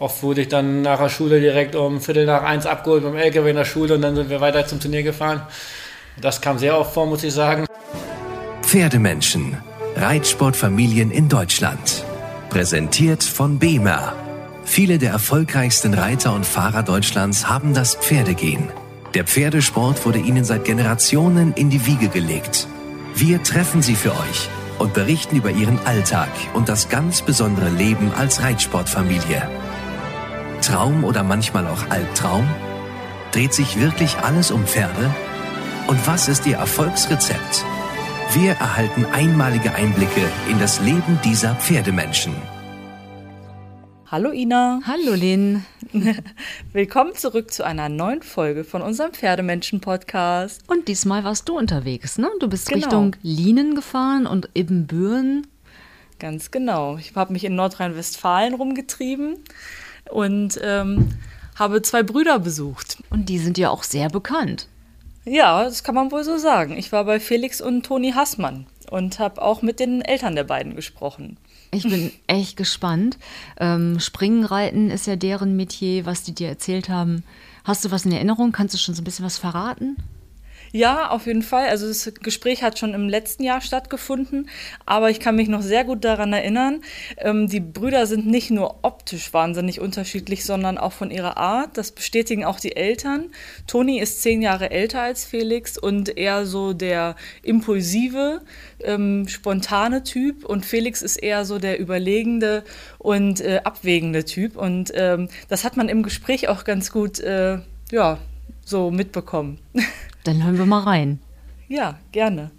Oft wurde ich dann nach der Schule direkt um Viertel nach eins abgeholt dem LKW in der Schule und dann sind wir weiter zum Turnier gefahren. Das kam sehr oft vor, muss ich sagen. Pferdemenschen. Reitsportfamilien in Deutschland. Präsentiert von BEMER. Viele der erfolgreichsten Reiter und Fahrer Deutschlands haben das Pferdegehen. Der Pferdesport wurde ihnen seit Generationen in die Wiege gelegt. Wir treffen sie für euch und berichten über ihren Alltag und das ganz besondere Leben als Reitsportfamilie. Traum oder manchmal auch Albtraum? Dreht sich wirklich alles um Pferde? Und was ist Ihr Erfolgsrezept? Wir erhalten einmalige Einblicke in das Leben dieser Pferdemenschen. Hallo Ina. Hallo Lynn. Willkommen zurück zu einer neuen Folge von unserem Pferdemenschen-Podcast. Und diesmal warst du unterwegs, ne? Du bist Genau. Richtung Lienen gefahren und Ibbenbüren. Ganz genau. Ich habe mich in Nordrhein-Westfalen rumgetrieben und ähm, habe zwei Brüder besucht. Und die sind ja auch sehr bekannt. Ja, das kann man wohl so sagen. Ich war bei Felix und Toni Hassmann und habe auch mit den Eltern der beiden gesprochen. Ich bin echt gespannt. Ähm, Springen, Reiten ist ja deren Metier, was die dir erzählt haben. Hast du was in Erinnerung? Kannst du schon so ein bisschen was verraten? Ja, auf jeden Fall. Also das Gespräch hat schon im letzten Jahr stattgefunden, aber ich kann mich noch sehr gut daran erinnern. Ähm, die Brüder sind nicht nur optisch wahnsinnig unterschiedlich, sondern auch von ihrer Art. Das bestätigen auch die Eltern. Toni ist zehn Jahre älter als Felix und eher so der impulsive, ähm, spontane Typ und Felix ist eher so der überlegende und äh, abwägende Typ. Und ähm, das hat man im Gespräch auch ganz gut, äh, ja, so mitbekommen. Dann hören wir mal rein. Ja, gerne.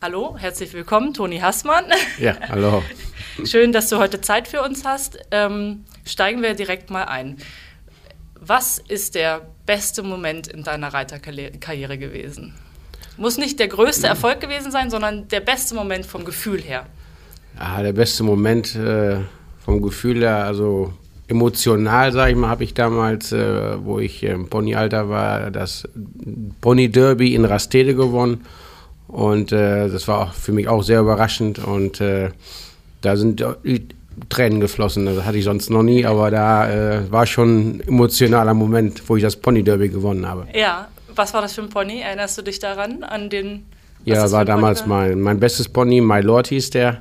Hallo, herzlich willkommen, Toni Hassmann. Ja, hallo. Schön, dass du heute Zeit für uns hast. Ähm, steigen wir direkt mal ein. Was ist der beste Moment in deiner Reiterkarriere gewesen? Muss nicht der größte Erfolg gewesen sein, sondern der beste Moment vom Gefühl her. Ja, der beste Moment äh, vom Gefühl her, also emotional, sage ich mal, habe ich damals, äh, wo ich im Ponyalter war, das Pony Derby in Rastede gewonnen. Und äh, das war auch für mich auch sehr überraschend. Und äh, da sind Tränen geflossen. Das hatte ich sonst noch nie, aber da äh, war schon ein emotionaler Moment, wo ich das Pony Derby gewonnen habe. Ja, was war das für ein Pony? Erinnerst du dich daran? An den. Ja, das war damals mein, mein bestes Pony, My Lord hieß der.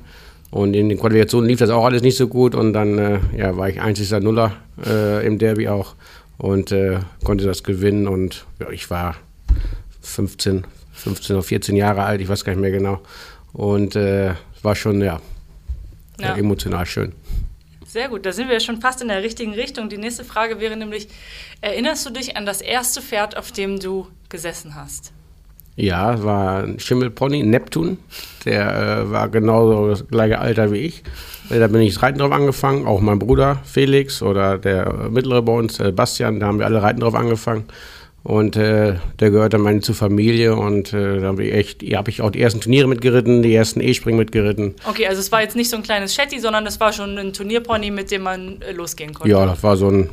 Und in den Qualifikationen lief das auch alles nicht so gut. Und dann äh, ja, war ich einziger Nuller äh, im Derby auch und äh, konnte das gewinnen. Und ja, ich war 15, 15 oder 14 Jahre alt, ich weiß gar nicht mehr genau. Und äh, war schon ja, Ja. emotional schön. Sehr gut, da sind wir ja schon fast in der richtigen Richtung. Die nächste Frage wäre nämlich: Erinnerst du dich an das erste Pferd, auf dem du gesessen hast? Ja, es war ein Schimmelpony, Neptun. Der äh, war genauso das gleiche Alter wie ich. Äh, Da bin ich das Reiten drauf angefangen. Auch mein Bruder Felix oder der mittlere bei uns, äh, Bastian, da haben wir alle Reiten drauf angefangen. Und äh, der gehörte meine zur Familie und äh, da habe ich echt, ja, habe ich auch die ersten Turniere mitgeritten, die ersten E-Springen mitgeritten. Okay, also es war jetzt nicht so ein kleines Shetty, sondern es war schon ein Turnierpony, mit dem man äh, losgehen konnte. Ja, das war so ein,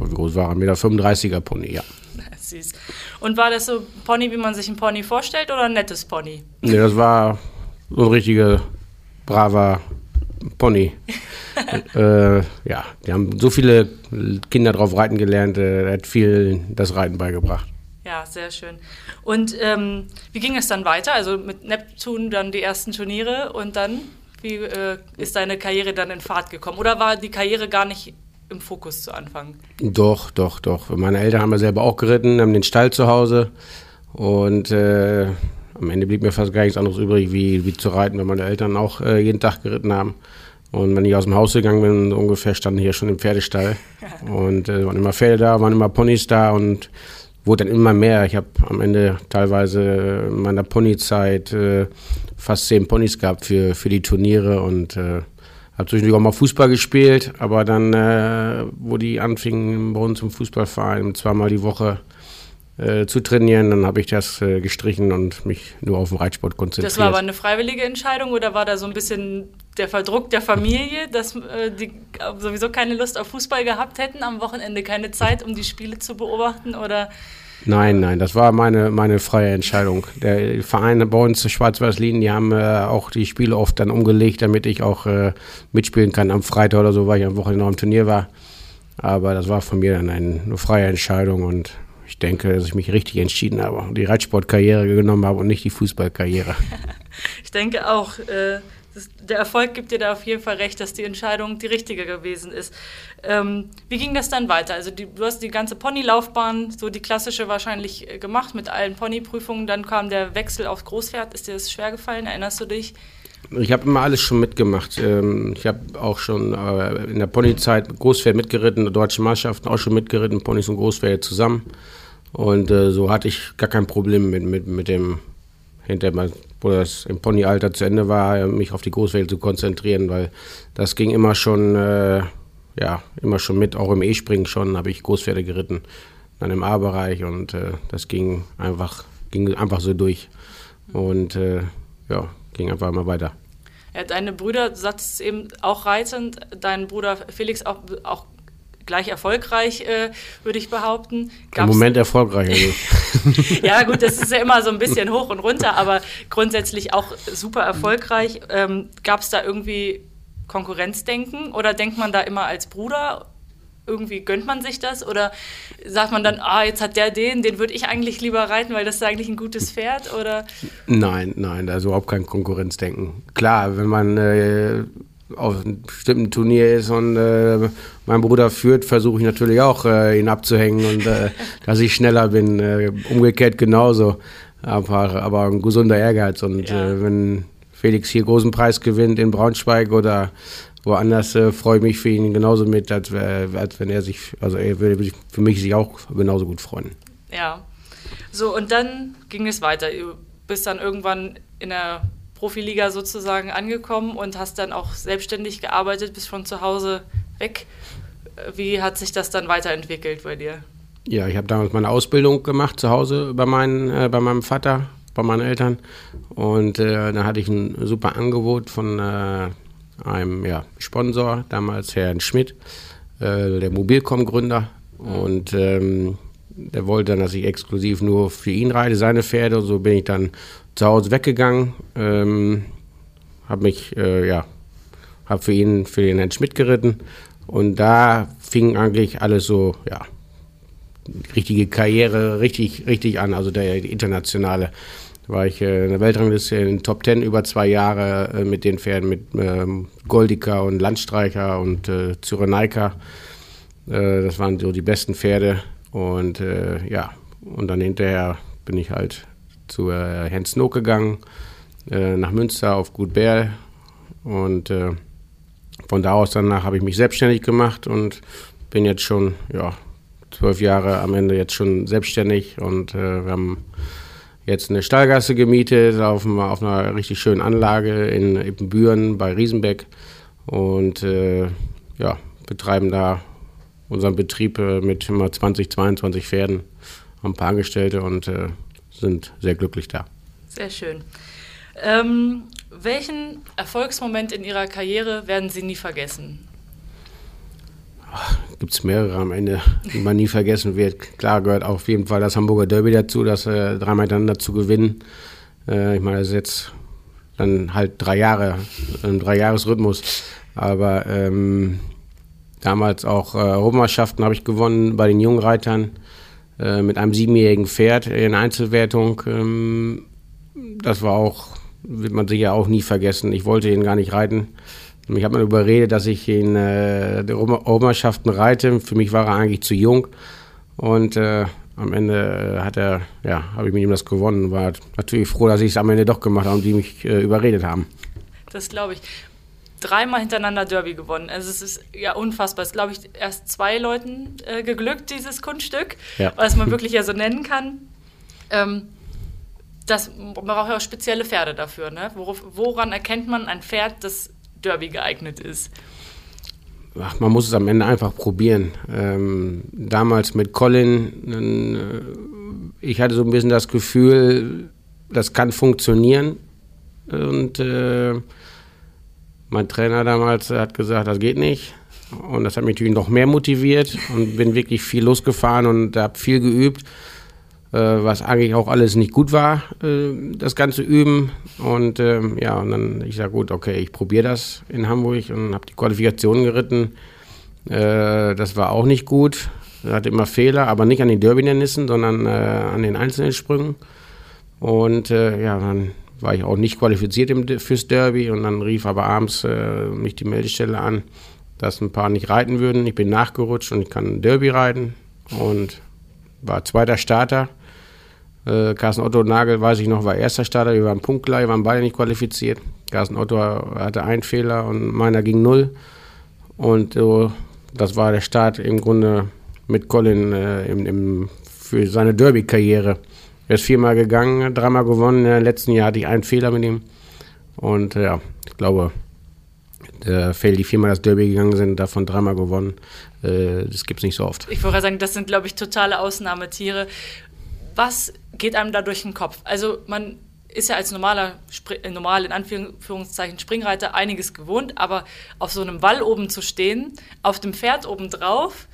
wie groß war er? Meter 35er Pony, ja. Süß. Und war das so ein Pony, wie man sich ein Pony vorstellt, oder ein nettes Pony? Nee, das war so ein richtiger, braver Pony. äh, ja, die haben so viele Kinder drauf reiten gelernt, äh, er hat viel das Reiten beigebracht. Ja, sehr schön. Und ähm, wie ging es dann weiter? Also mit Neptun dann die ersten Turniere und dann, wie äh, ist deine Karriere dann in Fahrt gekommen? Oder war die Karriere gar nicht im Fokus zu Anfang? Doch, doch, doch. Meine Eltern haben ja selber auch geritten, haben den Stall zu Hause und äh, am Ende blieb mir fast gar nichts anderes übrig, wie, wie zu reiten, weil meine Eltern auch äh, jeden Tag geritten haben. Und wenn ich aus dem Haus gegangen bin, so ungefähr standen hier schon im Pferdestall. Und äh, waren immer Pferde da, waren immer Ponys da und wurde dann immer mehr. Ich habe am Ende teilweise in meiner Ponyzeit äh, fast zehn Ponys gehabt für, für die Turniere und äh, habe zwischendurch auch mal Fußball gespielt, aber dann, äh, wo die anfingen bei uns im Fußballverein zweimal die Woche äh, zu trainieren, dann habe ich das äh, gestrichen und mich nur auf den Reitsport konzentriert. Das war aber eine freiwillige Entscheidung oder war da so ein bisschen der Verdruck der Familie, dass äh, die sowieso keine Lust auf Fußball gehabt hätten, am Wochenende keine Zeit, um die Spiele zu beobachten? Oder Nein, nein, das war meine, meine freie Entscheidung. Der Verein bei uns, Schwarz-Weiß-Linien, die haben äh, auch die Spiele oft dann umgelegt, damit ich auch äh, mitspielen kann am Freitag oder so, weil ich am Wochenende noch im Turnier war. Aber das war von mir dann eine, eine freie Entscheidung und ich denke, dass ich mich richtig entschieden habe und die Reitsportkarriere genommen habe und nicht die Fußballkarriere. ich denke auch. Äh das, der Erfolg gibt dir da auf jeden Fall recht, dass die Entscheidung die richtige gewesen ist. Ähm, wie ging das dann weiter? Also die, du hast die ganze Ponylaufbahn, so die klassische wahrscheinlich äh, gemacht mit allen Ponyprüfungen. Dann kam der Wechsel aufs Großpferd. Ist dir das schwer gefallen? Erinnerst du dich? Ich habe immer alles schon mitgemacht. Ähm, ich habe auch schon äh, in der Ponyzeit Großpferd mitgeritten, deutsche Mannschaften auch schon mitgeritten, Ponys und Großpferde zusammen. Und äh, so hatte ich gar kein Problem mit, mit, mit dem hinterher wo das im Ponyalter zu Ende war, mich auf die Großwelt zu konzentrieren, weil das ging immer schon, äh, ja, immer schon mit, auch im E-Springen schon habe ich Großpferde geritten, dann im A-Bereich und äh, das ging einfach, ging einfach so durch und äh, ja, ging einfach immer weiter. Ja, deine Brüder, du sagst eben auch reizend, dein Bruder Felix auch, auch gleich erfolgreich, äh, würde ich behaupten. Gab's Im Moment erfolgreich. Also. ja, gut, das ist ja immer so ein bisschen hoch und runter, aber grundsätzlich auch super erfolgreich. Ähm, Gab es da irgendwie Konkurrenzdenken oder denkt man da immer als Bruder? Irgendwie gönnt man sich das oder sagt man dann, ah, jetzt hat der den, den würde ich eigentlich lieber reiten, weil das ist eigentlich ein gutes Pferd oder? Nein, nein, da ist überhaupt kein Konkurrenzdenken. Klar, wenn man äh, auf einem bestimmten Turnier ist und äh, mein Bruder führt, versuche ich natürlich auch, äh, ihn abzuhängen und äh, dass ich schneller bin. Äh, umgekehrt genauso. Einfach, aber ein gesunder Ehrgeiz. Und ja. Äh, wenn Felix hier großen Preis gewinnt in Braunschweig oder woanders, äh, freue ich mich für ihn genauso mit, als, als wenn er sich, also er würde sich für mich sich auch genauso gut freuen. Ja. So, und dann ging es weiter. Du bist dann irgendwann in der Profiliga sozusagen angekommen und hast dann auch selbstständig gearbeitet, bis von zu Hause weg. Wie hat sich das dann weiterentwickelt bei dir? Ja, ich habe damals meine Ausbildung gemacht zu Hause bei, meinen, äh, bei meinem Vater, bei meinen Eltern. Und äh, da hatte ich ein super Angebot von äh, einem ja, Sponsor, damals Herrn Schmidt, äh, der Mobilcom-Gründer. Mhm. Und ähm, der wollte dann, dass ich exklusiv nur für ihn reite, seine Pferde. Und so bin ich dann zu Hause weggegangen, ähm, habe mich, äh, ja, habe für ihn, für den Herrn Schmidt geritten und da fing eigentlich alles so, ja, richtige Karriere richtig, richtig an, also der internationale. War ich äh, in der Weltrangliste in den Top Ten über zwei Jahre äh, mit den Pferden, mit ähm, Goldica und Landstreicher und äh, Cyrenaika. Äh, das waren so die besten Pferde und äh, ja, und dann hinterher bin ich halt zu äh, Herrn Snook gegangen, äh, nach Münster auf Gut Bär. Und äh, von da aus danach habe ich mich selbstständig gemacht und bin jetzt schon, ja, zwölf Jahre am Ende jetzt schon selbstständig und äh, wir haben jetzt eine Stallgasse gemietet auf, auf einer richtig schönen Anlage in Ippenbüren bei Riesenbeck und äh, ja, betreiben da unseren Betrieb äh, mit immer 20, 22 Pferden, haben ein paar Angestellte und äh, sind sehr glücklich da. Sehr schön. Ähm, welchen Erfolgsmoment in Ihrer Karriere werden Sie nie vergessen? Gibt es mehrere am Ende, die man nie vergessen wird. Klar gehört auf jeden Fall das Hamburger Derby dazu, das äh, dreimal hintereinander zu gewinnen. Äh, ich meine, das ist jetzt dann halt drei Jahre, ein Dreijahresrhythmus. Aber ähm, damals auch äh, Europameisterschaften habe ich gewonnen bei den jungen Reitern. Äh, mit einem siebenjährigen Pferd in Einzelwertung. Ähm, das war auch, wird man sicher auch nie vergessen. Ich wollte ihn gar nicht reiten. Ich habe mir überredet, dass ich in äh, der Obermannschaften reite. Für mich war er eigentlich zu jung. Und äh, am Ende äh, hat er, ja, habe ich mit ihm das gewonnen. War natürlich froh, dass ich es am Ende doch gemacht habe und die mich äh, überredet haben. Das glaube ich dreimal hintereinander Derby gewonnen. Also es ist ja unfassbar. Es ist, glaube ich, erst zwei Leuten äh, geglückt, dieses Kunststück, ja. was man wirklich ja so nennen kann. Ähm, das, man braucht ja auch spezielle Pferde dafür. Ne? Worauf, woran erkennt man ein Pferd, das Derby geeignet ist? Ach, man muss es am Ende einfach probieren. Ähm, damals mit Colin, äh, ich hatte so ein bisschen das Gefühl, das kann funktionieren. Und äh, mein Trainer damals hat gesagt, das geht nicht. Und das hat mich natürlich noch mehr motiviert und bin wirklich viel losgefahren und habe viel geübt. äh, was eigentlich auch alles nicht gut war, äh, das ganze Üben. Und ähm, ja, und dann ich sage, gut, okay, ich probiere das in Hamburg und habe die Qualifikation geritten. Äh, das war auch nicht gut. Hatte immer Fehler, aber nicht an den Derby-Hindernissen, sondern an den einzelnen Sprüngen. Und ja, dann war ich auch nicht qualifiziert fürs Derby und dann rief aber abends äh, mich die Meldestelle an, dass ein paar nicht reiten würden. Ich bin nachgerutscht und ich kann Derby reiten und war zweiter Starter. Äh, Carsten Otto Nagel, weiß ich noch, war erster Starter. Wir waren punktgleich, waren beide nicht qualifiziert. Carsten Otto hatte einen Fehler und meiner ging null. Und äh, das war der Start im Grunde mit Colin äh, im, im, für seine Derby-Karriere. Er ist viermal gegangen, dreimal gewonnen. Im letzten Jahr hatte ich einen Fehler mit ihm. Und ja, ich glaube, der Fell, die viermal das Derby gegangen sind, davon dreimal gewonnen. Äh, das gibt es nicht so oft. Ich wollte sagen, das sind, glaube ich, totale Ausnahmetiere. Was geht einem da durch den Kopf? Also man ist ja als normaler, äh, normal in Anführungszeichen Springreiter einiges gewohnt, aber auf so einem Wall oben zu stehen, auf dem Pferd oben drauf,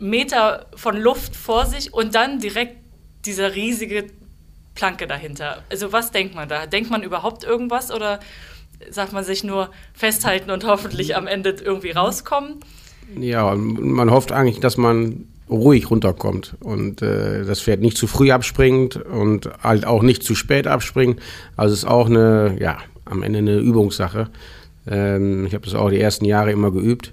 Meter von Luft vor sich und dann direkt dieser riesige Planke dahinter. Also was denkt man da? Denkt man überhaupt irgendwas oder sagt man sich nur festhalten und hoffentlich am Ende irgendwie rauskommen? Ja, man hofft eigentlich, dass man ruhig runterkommt und äh, das Pferd nicht zu früh abspringt und halt auch nicht zu spät abspringt. Also es ist auch eine, ja, am Ende eine Übungssache. Ähm, ich habe das auch die ersten Jahre immer geübt.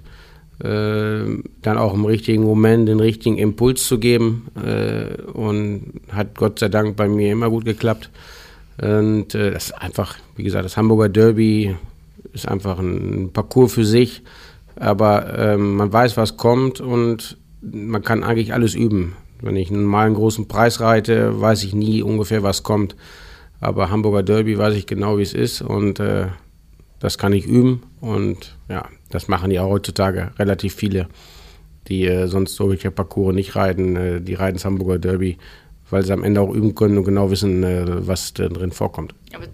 Äh, dann auch im richtigen Moment den richtigen Impuls zu geben äh, und hat Gott sei Dank bei mir immer gut geklappt. Und äh, das ist einfach, wie gesagt, das Hamburger Derby ist einfach ein Parcours für sich, aber ähm, man weiß, was kommt und man kann eigentlich alles üben. Wenn ich einen normalen großen Preis reite, weiß ich nie ungefähr, was kommt. Aber Hamburger Derby weiß ich genau, wie es ist und das kann ich üben. Und ja, das machen ja heutzutage relativ viele, die äh, sonst solche Parcours nicht reiten. Äh, die reiten das Hamburger Derby, weil sie am Ende auch üben können und genau wissen, äh, was drin vorkommt. Aber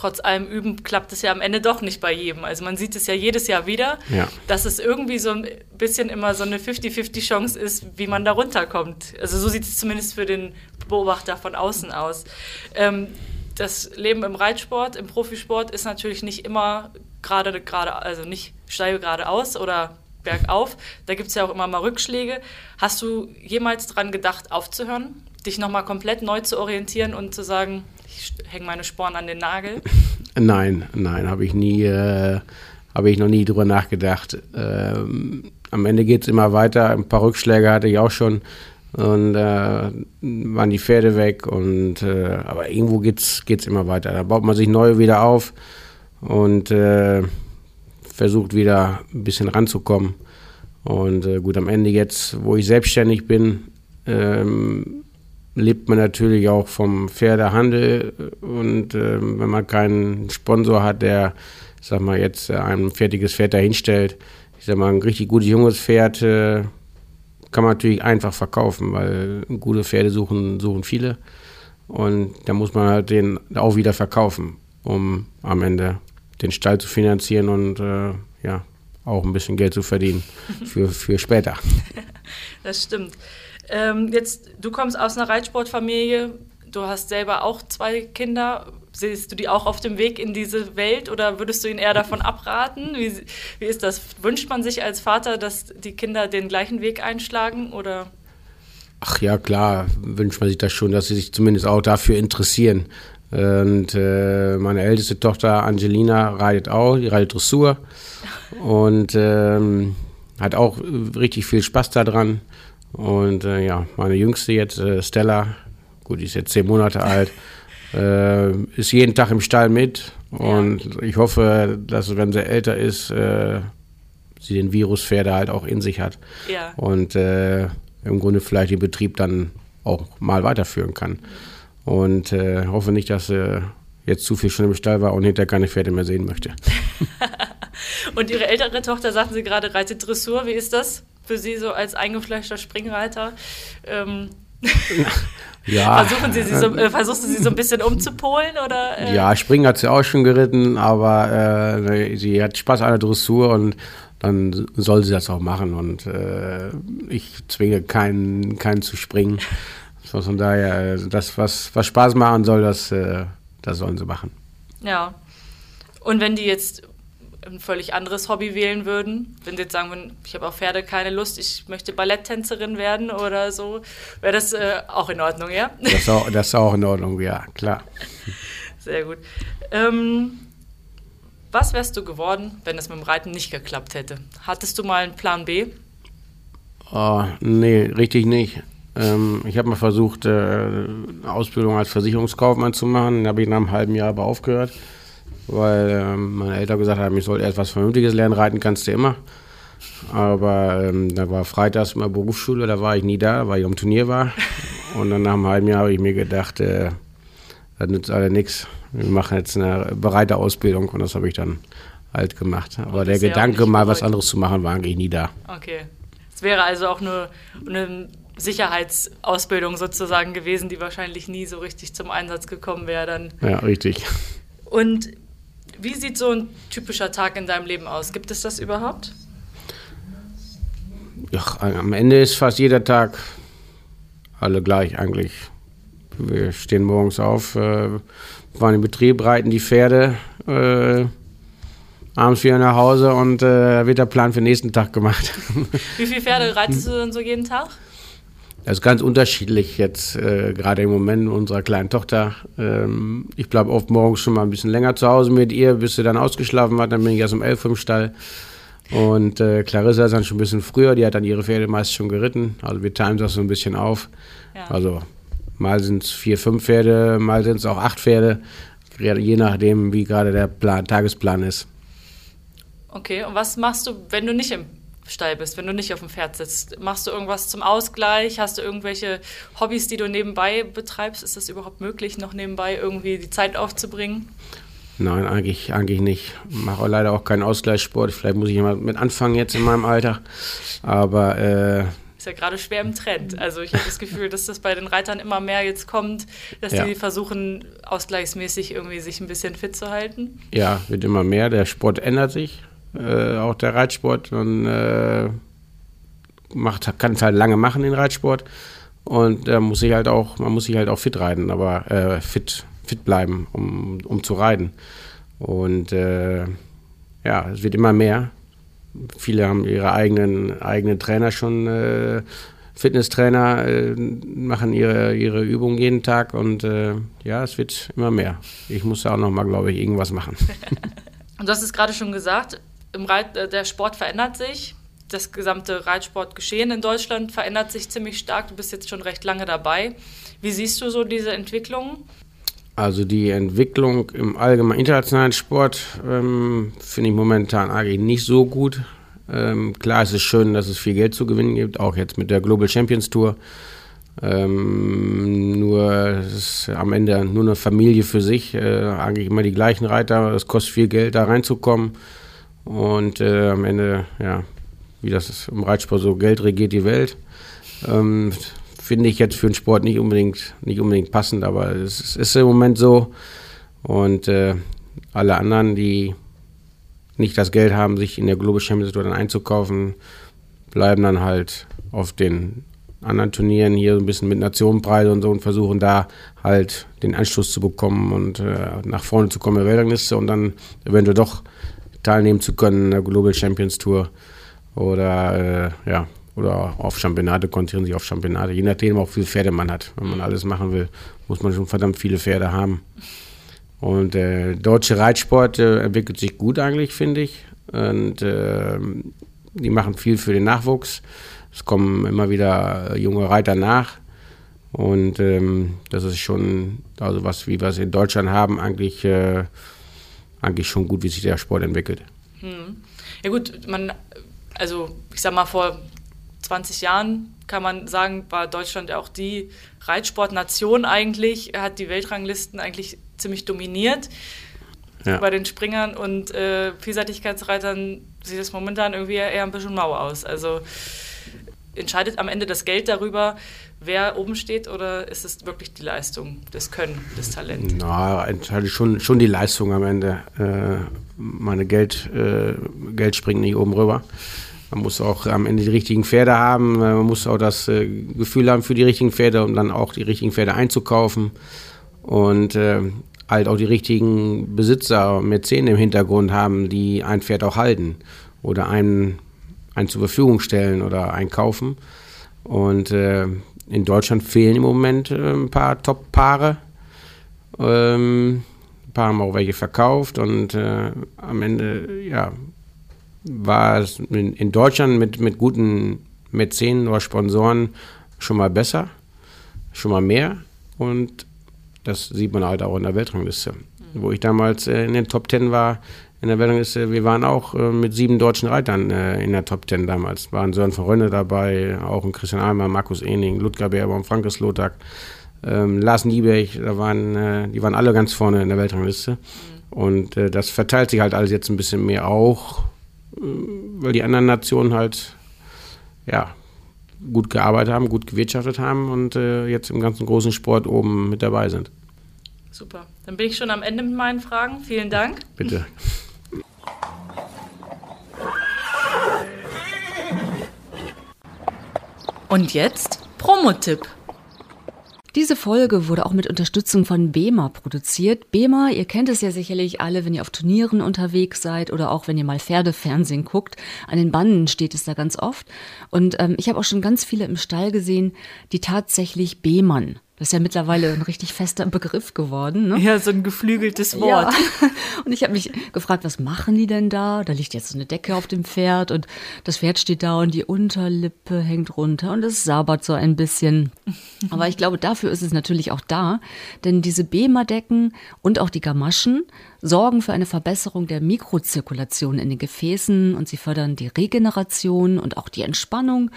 trotz allem Üben klappt es ja am Ende doch nicht bei jedem. Also man sieht es ja jedes Jahr wieder, ja. dass es irgendwie so ein bisschen immer so eine 50-50 Chance ist, wie man da runterkommt. Also so sieht es zumindest für den Beobachter von außen aus. Ähm, das Leben im Reitsport, im Profisport ist natürlich nicht immer gerade, gerade also nicht steil geradeaus oder bergauf. Da gibt es ja auch immer mal Rückschläge. Hast du jemals daran gedacht, aufzuhören? Dich nochmal komplett neu zu orientieren und zu sagen, ich hänge meine Sporen an den Nagel? Nein, nein, habe ich nie, äh, habe ich noch nie drüber nachgedacht. Ähm, am Ende geht es immer weiter. Ein paar Rückschläge hatte ich auch schon und äh, waren die Pferde weg und äh, aber irgendwo geht's geht's immer weiter. Da baut man sich neu wieder auf und äh, versucht wieder ein bisschen ranzukommen. Und äh, gut, am Ende jetzt, wo ich selbstständig bin, ähm, lebt man natürlich auch vom Pferdehandel und äh, wenn man keinen Sponsor hat, der, sag mal, jetzt ein fertiges Pferd dahinstellt, ich sag mal, ein richtig gutes junges Pferd äh, kann man natürlich einfach verkaufen, weil gute Pferde suchen, suchen viele und da muss man halt den auch wieder verkaufen, um am Ende den Stall zu finanzieren und äh, ja, auch ein bisschen Geld zu verdienen für, für später. Das stimmt. Ähm, jetzt, du kommst aus einer Reitsportfamilie, du hast selber auch zwei Kinder. Siehst du die auch auf dem Weg in diese Welt oder würdest du ihnen eher davon abraten? Wie, wie ist das? Wünscht man sich als Vater, dass die Kinder den gleichen Weg einschlagen oder? Ach ja, klar, wünscht man sich das schon, dass sie sich zumindest auch dafür interessieren. Und äh, meine älteste Tochter Angelina reitet auch, die reitet Dressur und ähm, hat auch richtig viel Spaß daran. Und äh, ja, meine Jüngste jetzt, äh, Stella, gut, die ist jetzt zehn Monate alt, äh, ist jeden Tag im Stall mit. Und ich hoffe, dass wenn sie älter ist, äh, sie den Viruspferde halt auch in sich hat. Ja. Und äh, im Grunde vielleicht den Betrieb dann auch mal weiterführen kann. Und äh, hoffe nicht, dass sie jetzt zu viel schon im Stall war und hinterher keine Pferde mehr sehen möchte. und ihre ältere Tochter, sagten Sie gerade, reitet Dressur. Wie ist das? für Sie so als eingefleischter Springreiter? Ähm, ja. Versuchen Sie, sie so, äh, versuchst du sie so ein bisschen umzupolen? Oder, äh? Ja, Springen hat sie auch schon geritten, aber äh, sie hat Spaß an der Dressur und dann soll sie das auch machen. Und äh, ich zwinge keinen, keinen zu springen, Von daher, äh, das, was, was Spaß machen soll, das, äh, das sollen sie machen. Ja. Und wenn die jetzt ein völlig anderes Hobby wählen würden, wenn sie jetzt sagen würden, ich habe auf Pferde keine Lust, ich möchte Balletttänzerin werden oder so, wäre das äh, auch in Ordnung, ja? Das ist, auch, das ist auch in Ordnung, ja, klar. Sehr gut. Ähm, was wärst du geworden, wenn es mit dem Reiten nicht geklappt hätte? Hattest du mal einen Plan B? Oh, nee, richtig nicht. Ähm, ich habe mal versucht, äh, eine Ausbildung als Versicherungskaufmann zu machen. Da habe ich nach einem halben Jahr aber aufgehört, weil ähm, meine Eltern gesagt haben, ich soll etwas Vernünftiges lernen. Reiten kannst du immer. Aber ähm, da war freitags immer Berufsschule, da war ich nie da, weil ich am Turnier war. Und dann nach einem halben Jahr habe ich mir gedacht, äh, das nützt alle nichts. Wir machen jetzt eine breite Ausbildung und das habe ich dann halt gemacht. Aber der Gedanke, mal was anderes zu machen, war eigentlich nie da. Okay. Es wäre also auch nur eine Sicherheitsausbildung sozusagen gewesen, die wahrscheinlich nie so richtig zum Einsatz gekommen wäre dann. Ja, richtig. Und wie sieht so ein typischer Tag in deinem Leben aus? Gibt es das überhaupt? Ja, am Ende ist fast jeder Tag alle gleich eigentlich. Wir stehen morgens auf, äh, fahren in Betrieb, reiten die Pferde, äh, abends wieder nach Hause und äh, wird der Plan für den nächsten Tag gemacht. Wie viele Pferde reitest du denn so jeden Tag? Das ist ganz unterschiedlich jetzt, äh, gerade im Moment unserer kleinen Tochter. Ähm, ich bleibe oft morgens schon mal ein bisschen länger zu Hause mit ihr, bis sie dann ausgeschlafen hat. Dann bin ich erst um elf im Stall. Und äh, Clarissa ist dann schon ein bisschen früher, die hat dann ihre Pferde meist schon geritten. Also wir teilen das so ein bisschen auf. Ja. Also mal sind es vier, fünf Pferde, mal sind es auch acht Pferde, je nachdem, wie gerade der Plan, Tagesplan ist. Okay, und was machst du, wenn du nicht im Stall bist, wenn du nicht auf dem Pferd sitzt? Machst du irgendwas zum Ausgleich? Hast du irgendwelche Hobbys, die du nebenbei betreibst? Ist das überhaupt möglich, noch nebenbei irgendwie die Zeit aufzubringen? Nein, eigentlich, eigentlich nicht. Mache leider auch keinen Ausgleichssport. Vielleicht muss ich mal mit anfangen jetzt in meinem Alter. Aber äh, ist ja gerade schwer im Trend. Also ich habe das Gefühl, dass das bei den Reitern immer mehr jetzt kommt, dass ja. die versuchen, ausgleichsmäßig irgendwie sich ein bisschen fit zu halten. Ja, wird immer mehr. Der Sport ändert sich äh, auch der Reitsport. Man äh, macht, kann es halt lange machen, den Reitsport. Und da muss ich halt auch, man muss sich halt auch fit reiten, aber äh, fit, fit bleiben, um, um zu reiten. Und äh, ja, es wird immer mehr. Viele haben ihre eigenen, eigenen Trainer schon, äh, Fitnesstrainer, äh, machen ihre, ihre Übungen jeden Tag und äh, ja, es wird immer mehr. Ich muss auch noch mal, glaube ich, irgendwas machen. und du hast es gerade schon gesagt, im Reit, äh, der Sport verändert sich. Das gesamte Reitsportgeschehen in Deutschland verändert sich ziemlich stark. Du bist jetzt schon recht lange dabei. Wie siehst du so diese Entwicklung? Also die Entwicklung im allgemeinen internationalen Sport ähm, finde ich momentan eigentlich nicht so gut. Ähm, klar, es ist schön, dass es viel Geld zu gewinnen gibt, auch jetzt mit der Global Champions Tour. Ähm, nur es ist am Ende nur eine Familie für sich, äh, eigentlich immer die gleichen Reiter. Es kostet viel Geld, da reinzukommen. Und äh, am Ende, ja, wie das ist, im Reitsport so, Geld regiert die Welt. Ähm, Finde ich jetzt für den Sport nicht unbedingt, nicht unbedingt passend, aber es ist im Moment so. Und äh, alle anderen, die nicht das Geld haben, sich in der Global Champions Tour einzukaufen, bleiben dann halt auf den anderen Turnieren hier so ein bisschen mit Nationenpreise und so und versuchen da halt den Anschluss zu bekommen und äh, nach vorne zu kommen in der Weltrangliste und dann eventuell doch teilnehmen zu können in der Global Champions Tour oder äh, ja oder auf Championate, konzentrieren sich auf Championate, je nachdem auch wie viele Pferde man hat. Wenn man alles machen will, muss man schon verdammt viele Pferde haben. Und äh, deutsche Reitsport äh, entwickelt sich gut eigentlich, finde ich. Und äh, die machen viel für den Nachwuchs. Es kommen immer wieder junge Reiter nach. Und ähm, das ist schon, also was, wie wir es in Deutschland haben, eigentlich äh, eigentlich schon gut, wie sich der Sport entwickelt. Hm. Ja gut, man, also ich sag mal, vor 20 Jahren kann man sagen, war Deutschland auch die Reitsportnation eigentlich, hat die Weltranglisten eigentlich ziemlich dominiert. Ja. Bei den Springern und äh, Vielseitigkeitsreitern sieht es momentan irgendwie eher ein bisschen mau aus. Also entscheidet am Ende das Geld darüber, wer oben steht oder ist es wirklich die Leistung, das Können, das Talent? Na, entscheidet schon, schon die Leistung am Ende. Äh, meine Geld, äh, Geld springt nicht oben rüber. Man muss auch am Ende die richtigen Pferde haben. Äh, man muss auch das äh, Gefühl haben für die richtigen Pferde, um dann auch die richtigen Pferde einzukaufen. Und äh, halt auch die richtigen Besitzer, Mäzen im Hintergrund haben, die ein Pferd auch halten oder einen, einen zur Verfügung stellen oder einkaufen. Und äh, in Deutschland fehlen im Moment äh, ein paar Top-Paare. Ähm, ein paar haben auch welche verkauft und äh, am Ende, ja, war es in, in, Deutschland mit, mit guten Mäzenen oder Sponsoren schon mal besser, schon mal mehr und das sieht man halt auch in der Weltrangliste. Wo ich damals äh, in den Top Ten war, in der Weltrangliste, wir waren auch äh, mit sieben deutschen Reitern äh, in der Top Ten damals. Waren Sören von Rönne dabei, auch ein Christian Almer, Markus Ening, Ludger und Frankes Lothar, ähm, Lars Nieberg, da waren, äh, die waren alle ganz vorne in der Weltrangliste. Mhm. Und äh, das verteilt sich halt alles jetzt ein bisschen mehr auch, äh, weil die anderen Nationen halt, ja, gut gearbeitet haben, gut gewirtschaftet haben und äh, jetzt im ganzen großen Sport oben mit dabei sind. Super. Dann bin ich schon am Ende mit meinen Fragen. Vielen Dank. Bitte. Und jetzt Promotipp. Diese Folge wurde auch mit Unterstützung von BEMA produziert. BEMA, ihr kennt es ja sicherlich alle, wenn ihr auf Turnieren unterwegs seid oder auch wenn ihr mal Pferdefernsehen guckt. An den Banden steht es da ganz oft. Und ähm, ich habe auch schon ganz viele im Stall gesehen, die tatsächlich BEMAN das ist ja mittlerweile ein richtig fester Begriff geworden. Ne? Ja, so ein geflügeltes Wort. Ja. Und ich habe mich gefragt, was machen die denn da? Da liegt jetzt so eine Decke auf dem Pferd und das Pferd steht da und die Unterlippe hängt runter und es sabert so ein bisschen. Aber ich glaube, dafür ist es natürlich auch da, denn diese Bema-Decken und auch die Gamaschen sorgen für eine Verbesserung der Mikrozirkulation in den Gefäßen und sie fördern die Regeneration und auch die Entspannung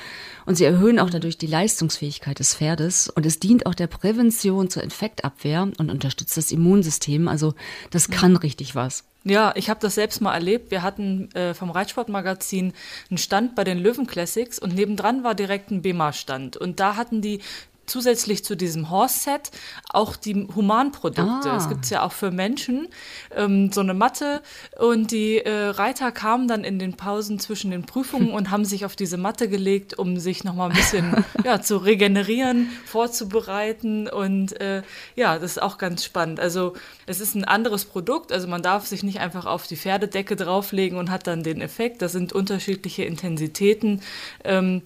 und sie erhöhen auch dadurch die Leistungsfähigkeit des Pferdes und es dient auch der Prävention zur Infektabwehr und unterstützt das Immunsystem. Also das kann richtig was. Ja, ich habe das selbst mal erlebt. Wir hatten äh, vom Reitsportmagazin einen Stand bei den Löwen Classics und nebendran war direkt ein BEMA-Stand. Und da hatten die zusätzlich zu diesem Horse-Set auch die Humanprodukte. Ah. Es gibt es ja auch für Menschen, ähm, so eine Matte. Und die äh, Reiter kamen dann in den Pausen zwischen den Prüfungen und haben sich auf diese Matte gelegt, um sich nochmal ein bisschen ja, zu regenerieren, vorzubereiten. Und äh, ja, das ist auch ganz spannend. Also es ist ein anderes Produkt. Also man darf sich nicht einfach auf die Pferdedecke drauflegen und hat dann den Effekt. Das sind unterschiedliche Intensitäten. Ähm,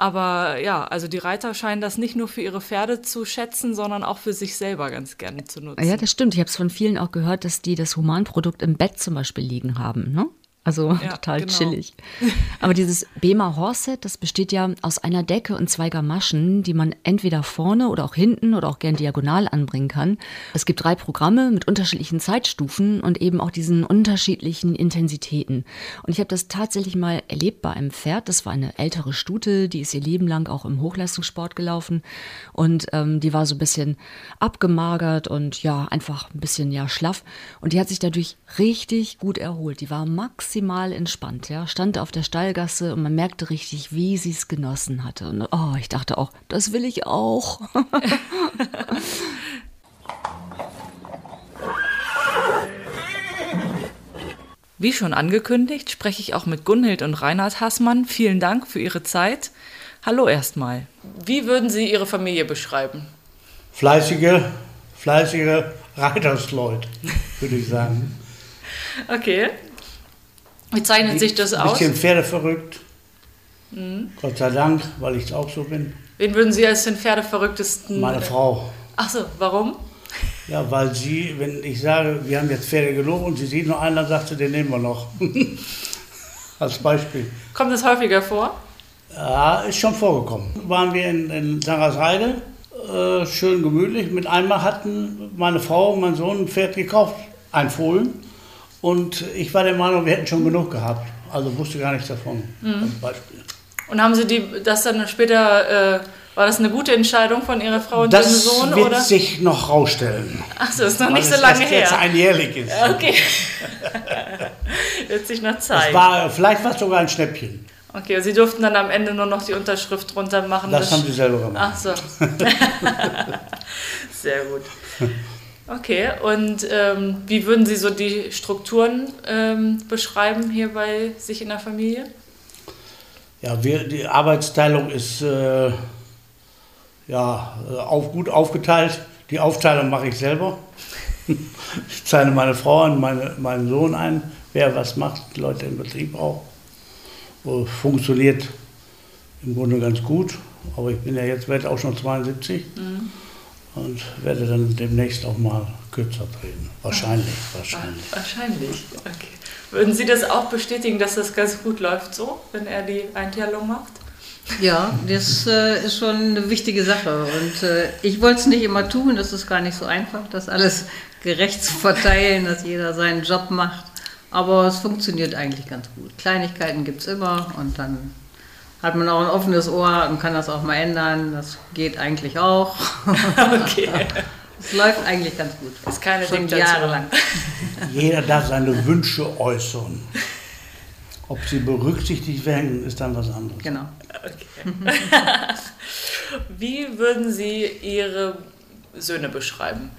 aber ja, also die Reiter scheinen das nicht nur für ihre Pferde zu schätzen, sondern auch für sich selber ganz gerne zu nutzen. Ja, das stimmt. Ich habe es von vielen auch gehört, dass die das Humanprodukt im Bett zum Beispiel liegen haben. Ne? Also ja, total genau. chillig. Aber dieses Bema Horset, das besteht ja aus einer Decke und zwei Gamaschen, die man entweder vorne oder auch hinten oder auch gern diagonal anbringen kann. Es gibt drei Programme mit unterschiedlichen Zeitstufen und eben auch diesen unterschiedlichen Intensitäten. Und ich habe das tatsächlich mal erlebt bei einem Pferd. Das war eine ältere Stute, die ist ihr Leben lang auch im Hochleistungssport gelaufen und ähm, die war so ein bisschen abgemagert und ja, einfach ein bisschen ja schlaff. Und die hat sich dadurch richtig gut erholt. Die war max maximal entspannt, ja, stand auf der Stallgasse und man merkte richtig, wie sie es genossen hatte. Und oh, ich dachte auch, das will ich auch. Wie schon angekündigt, spreche ich auch mit Gunhild und Reinhard Hassmann. Vielen Dank für Ihre Zeit. Hallo erstmal. Wie würden Sie Ihre Familie beschreiben? Fleißige, fleißige Reitersleute, würde ich sagen. Okay. Wie zeichnet sich das aus? Ein bisschen pferdeverrückt. Mhm. Gott sei Dank, weil ich es auch so bin. Wen würden Sie als den pferdeverrücktesten? Meine Frau. Ach so, warum? Ja, weil sie, wenn ich sage, wir haben jetzt Pferde genug und sie sieht noch einen, dann sagt sie, den nehmen wir noch. als Beispiel. Kommt das häufiger vor? Ja, ist schon vorgekommen. Waren wir in, in Sangersheide, äh, schön gemütlich. Mit einmal hatten meine Frau und mein Sohn ein Pferd gekauft, ein Fohlen. Und ich war der Meinung, wir hätten schon genug gehabt. Also wusste gar nichts davon, mhm. Beispiel. Und haben Sie die, das dann später, äh, war das eine gute Entscheidung von Ihrer Frau und das Ihrem Sohn? Das wird oder? sich noch rausstellen. Ach so, ist noch nicht so lange her. jetzt einjährig ist. Okay. wird sich noch zeigen. War, vielleicht war es sogar ein Schnäppchen. Okay, und Sie durften dann am Ende nur noch die Unterschrift drunter machen. Das, das haben Sie selber gemacht. Ach so. Sehr gut. Okay, und ähm, wie würden Sie so die Strukturen ähm, beschreiben hier bei sich in der Familie? Ja, wir, die Arbeitsteilung ist äh, ja, auf, gut aufgeteilt. Die Aufteilung mache ich selber. ich zeige meine Frau und meine, meinen Sohn ein, wer was macht, die Leute im Betrieb auch. Funktioniert im Grunde ganz gut, aber ich bin ja jetzt werde auch schon 72 mhm. Und werde dann demnächst auch mal kürzer treten. Wahrscheinlich, wahrscheinlich. Wahrscheinlich, okay. Würden Sie das auch bestätigen, dass das ganz gut läuft so, wenn er die Einteilung macht? Ja, das äh, ist schon eine wichtige Sache. Und äh, ich wollte es nicht immer tun, das ist gar nicht so einfach, das alles gerecht zu verteilen, dass jeder seinen Job macht. Aber es funktioniert eigentlich ganz gut. Kleinigkeiten gibt es immer und dann hat man auch ein offenes Ohr und kann das auch mal ändern. Das geht eigentlich auch. okay. Es läuft eigentlich ganz gut. Das ist keine Schon jahrelang. Jeder darf seine Wünsche äußern. Ob sie berücksichtigt werden, ist dann was anderes. Genau. Okay. Wie würden Sie Ihre Söhne beschreiben?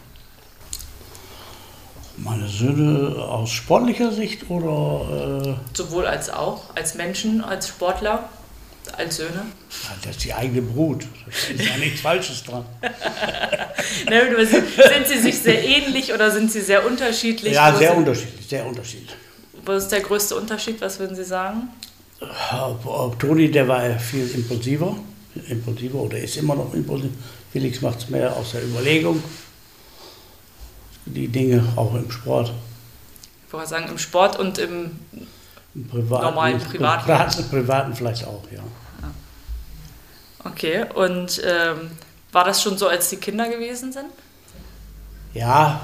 Meine Söhne aus sportlicher Sicht oder? Äh Sowohl als auch, als Menschen, als Sportler, als Söhne? Ja, das ist die eigene Brut. Da ist ja nichts Falsches dran. sind Sie sich sehr ähnlich oder sind Sie sehr unterschiedlich? Ja, sehr unterschiedlich, sehr unterschiedlich. Was ist der größte Unterschied? Was würden Sie sagen? Toni, der war viel impulsiver, impulsiver oder ist immer noch impulsiv. Felix macht es mehr aus der Überlegung die Dinge auch im Sport. Ich wollte sagen, im Sport und im, Im privaten, normalen privaten. Privaten, privaten vielleicht auch, ja. Okay, und ähm, war das schon so, als die Kinder gewesen sind? Ja,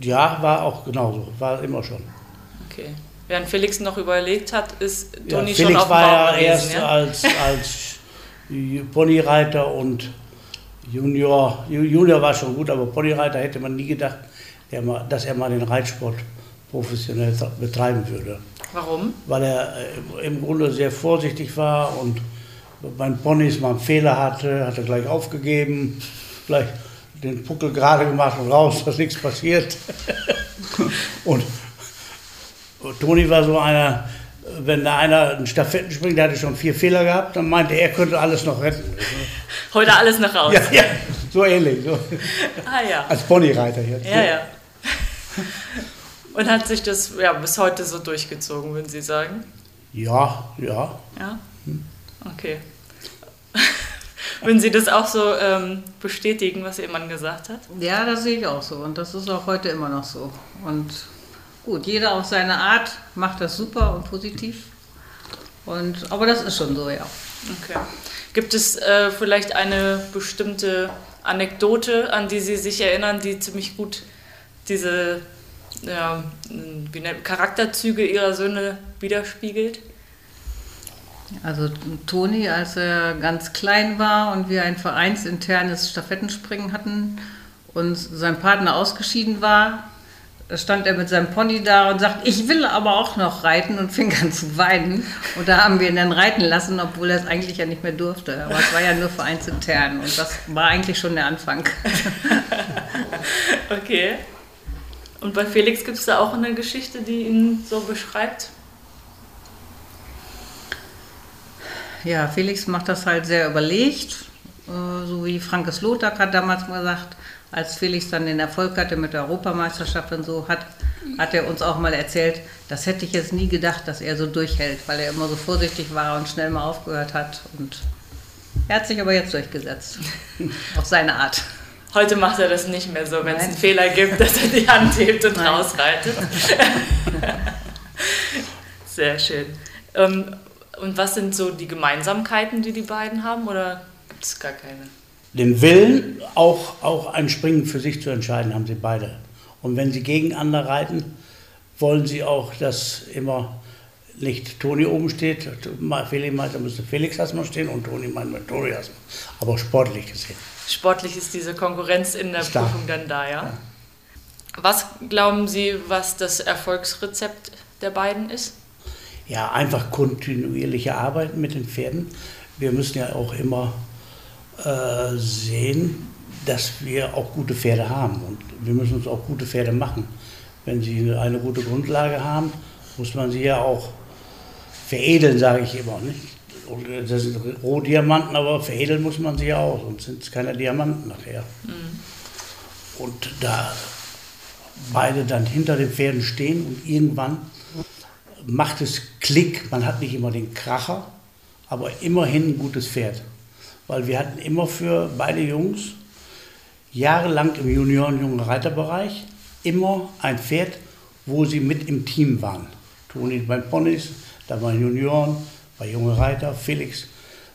ja, war auch genauso, war immer schon. Okay. Während Felix noch überlegt hat, ist Toni ja, schon auf dem war ja erst ja? als, als Ponyreiter und Junior, Junior war schon gut, aber Ponyreiter hätte man nie gedacht, dass er mal den Reitsport professionell betreiben würde. Warum? Weil er äh, im Grunde sehr vorsichtig war und beim Ponys mal einen Fehler hatte, hat er gleich aufgegeben, gleich den Puckel gerade gemacht und raus, dass nichts passiert. und Toni war so einer, wenn da einer einen Stafetten springt, der hatte schon vier Fehler gehabt, dann meinte er, er könnte alles noch retten. Heute alles noch raus. Ja, ja so ähnlich. So. Ah ja. Als Ponyreiter jetzt. Ja, ja. Und hat sich das ja, bis heute so durchgezogen, würden Sie sagen? Ja, ja. Ja? Okay. Würden Sie das auch so ähm, bestätigen, was Ihr Mann gesagt hat? Ja, das sehe ich auch so. Und das ist auch heute immer noch so. Und gut, jeder auf seine Art macht das super und positiv. Und, aber das ist schon so, ja. Okay. Gibt es äh, vielleicht eine bestimmte Anekdote, an die Sie sich erinnern, die ziemlich gut diese ja, wie nennt, Charakterzüge Ihrer Söhne widerspiegelt? Also Toni, als er ganz klein war und wir ein vereinsinternes Stafettenspringen hatten und sein Partner ausgeschieden war, stand er mit seinem Pony da und sagt, ich will aber auch noch reiten und fing an zu weinen. Und da haben wir ihn dann reiten lassen, obwohl er es eigentlich ja nicht mehr durfte. Aber es war ja nur vereinsintern und das war eigentlich schon der Anfang. okay. Und bei Felix gibt es da auch eine Geschichte, die ihn so beschreibt? Ja, Felix macht das halt sehr überlegt, äh, so wie Frankes Lothar hat damals gesagt, als Felix dann den Erfolg hatte mit der Europameisterschaft und so, hat, hat er uns auch mal erzählt, das hätte ich jetzt nie gedacht, dass er so durchhält, weil er immer so vorsichtig war und schnell mal aufgehört hat. Und er hat sich aber jetzt durchgesetzt, auf seine Art. Heute macht er das nicht mehr so, wenn es einen Fehler gibt, dass er die Hand hebt und Nein. rausreitet. Sehr schön. Ähm, und was sind so die Gemeinsamkeiten, die die beiden haben, oder gibt es gar keine? Den Willen, auch, auch ein Springen für sich zu entscheiden, haben sie beide. Und wenn sie gegeneinander reiten, wollen sie auch, dass immer nicht Toni oben steht. Felix meint, da müsste Felix erstmal stehen und Toni meint, mit Toni erstmal. Aber sportlich gesehen. Sportlich ist diese Konkurrenz in der Star. Prüfung dann da, ja? ja? Was glauben Sie, was das Erfolgsrezept der beiden ist? Ja, einfach kontinuierliche Arbeit mit den Pferden. Wir müssen ja auch immer äh, sehen, dass wir auch gute Pferde haben. Und wir müssen uns auch gute Pferde machen. Wenn sie eine gute Grundlage haben, muss man sie ja auch veredeln, sage ich immer. Nicht? das sind Rohdiamanten, aber veredeln muss man sie ja auch, sonst sind es keine Diamanten nachher. Mhm. Und da beide dann hinter den Pferden stehen und irgendwann macht es Klick. Man hat nicht immer den Kracher, aber immerhin ein gutes Pferd. Weil wir hatten immer für beide Jungs jahrelang im Junioren- jungen Reiterbereich immer ein Pferd, wo sie mit im Team waren. Toni beim Ponys, da waren Junioren, bei junge Reiter, Felix,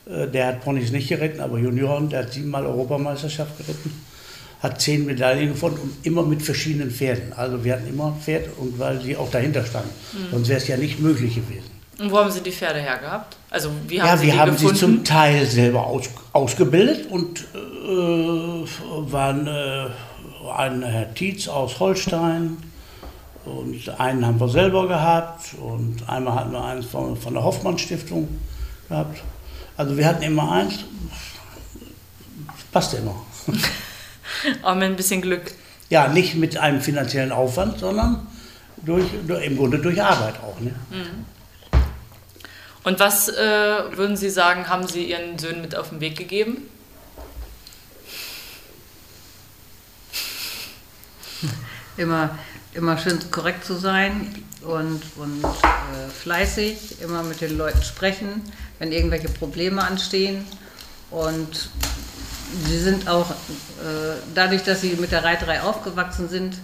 äh, der hat Ponys nicht geritten, aber Junioren, der hat siebenmal Europameisterschaft geritten hat zehn Medaillen gefunden und immer mit verschiedenen Pferden. Also wir hatten immer ein Pferd und weil sie auch dahinter standen. Mhm. Sonst wäre es ja nicht möglich gewesen. Und wo haben Sie die Pferde hergehabt? Also wie haben ja, Sie wir die haben gefunden? sie zum Teil selber aus, ausgebildet und äh, waren äh, ein Herr Tietz aus Holstein und einen haben wir selber gehabt und einmal hatten wir eins von, von der Hoffmann Stiftung gehabt. Also wir hatten immer eins, passte immer. Aber mit ein bisschen Glück. Ja, nicht mit einem finanziellen Aufwand, sondern durch, durch im Grunde durch Arbeit auch. Ne? Mhm. Und was äh, würden Sie sagen, haben Sie Ihren Söhnen mit auf den Weg gegeben? Immer, immer schön korrekt zu sein und, und äh, fleißig, immer mit den Leuten sprechen, wenn irgendwelche Probleme anstehen. Und Sie sind auch, äh, dadurch, dass Sie mit der Reiterei aufgewachsen sind,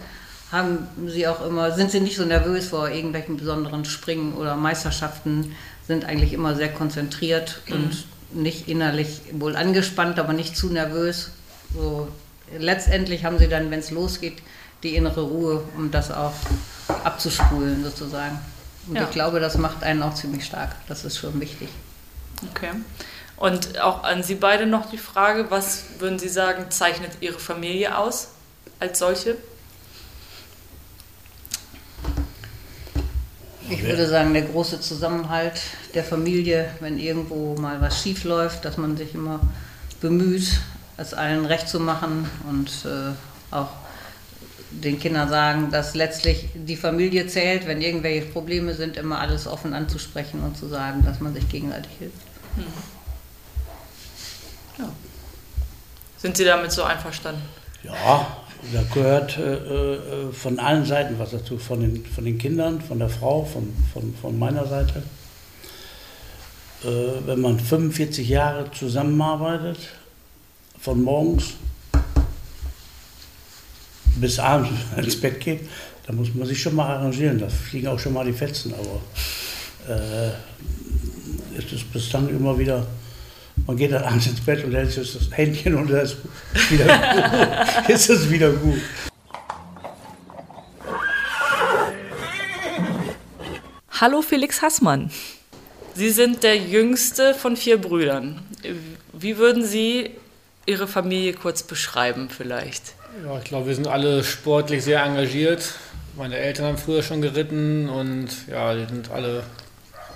haben Sie auch immer, sind Sie nicht so nervös vor irgendwelchen besonderen Springen oder Meisterschaften, sind eigentlich immer sehr konzentriert mhm. und nicht innerlich wohl angespannt, aber nicht zu nervös. So, letztendlich haben Sie dann, wenn es losgeht, die innere Ruhe, um das auch abzuspulen sozusagen. Und ja. ich glaube, das macht einen auch ziemlich stark. Das ist schon wichtig. Okay. Und auch an Sie beide noch die Frage, was würden Sie sagen, zeichnet Ihre Familie aus als solche? Ich würde sagen, der große Zusammenhalt der Familie, wenn irgendwo mal was schief läuft, dass man sich immer bemüht, es allen recht zu machen und äh, auch den Kindern sagen, dass letztlich die Familie zählt, wenn irgendwelche Probleme sind, immer alles offen anzusprechen und zu sagen, dass man sich gegenseitig hilft. Hm. Ja. Sind Sie damit so einverstanden? Ja, da gehört äh, äh, von allen Seiten was dazu, von den, von den Kindern, von der Frau, von, von, von meiner Seite. Äh, wenn man 45 Jahre zusammenarbeitet, von morgens bis abends ins Bett geht, da muss man sich schon mal arrangieren. Da fliegen auch schon mal die Fetzen, aber äh, es ist bis dann immer wieder man geht dann abends ins Bett und hält sich das Händchen und dann ist, wieder gut. ist es wieder gut. Hallo Felix Hassmann. Sie sind der jüngste von vier Brüdern. Wie würden Sie Ihre Familie kurz beschreiben vielleicht? Ja, ich glaube, wir sind alle sportlich sehr engagiert. Meine Eltern haben früher schon geritten und ja, die sind alle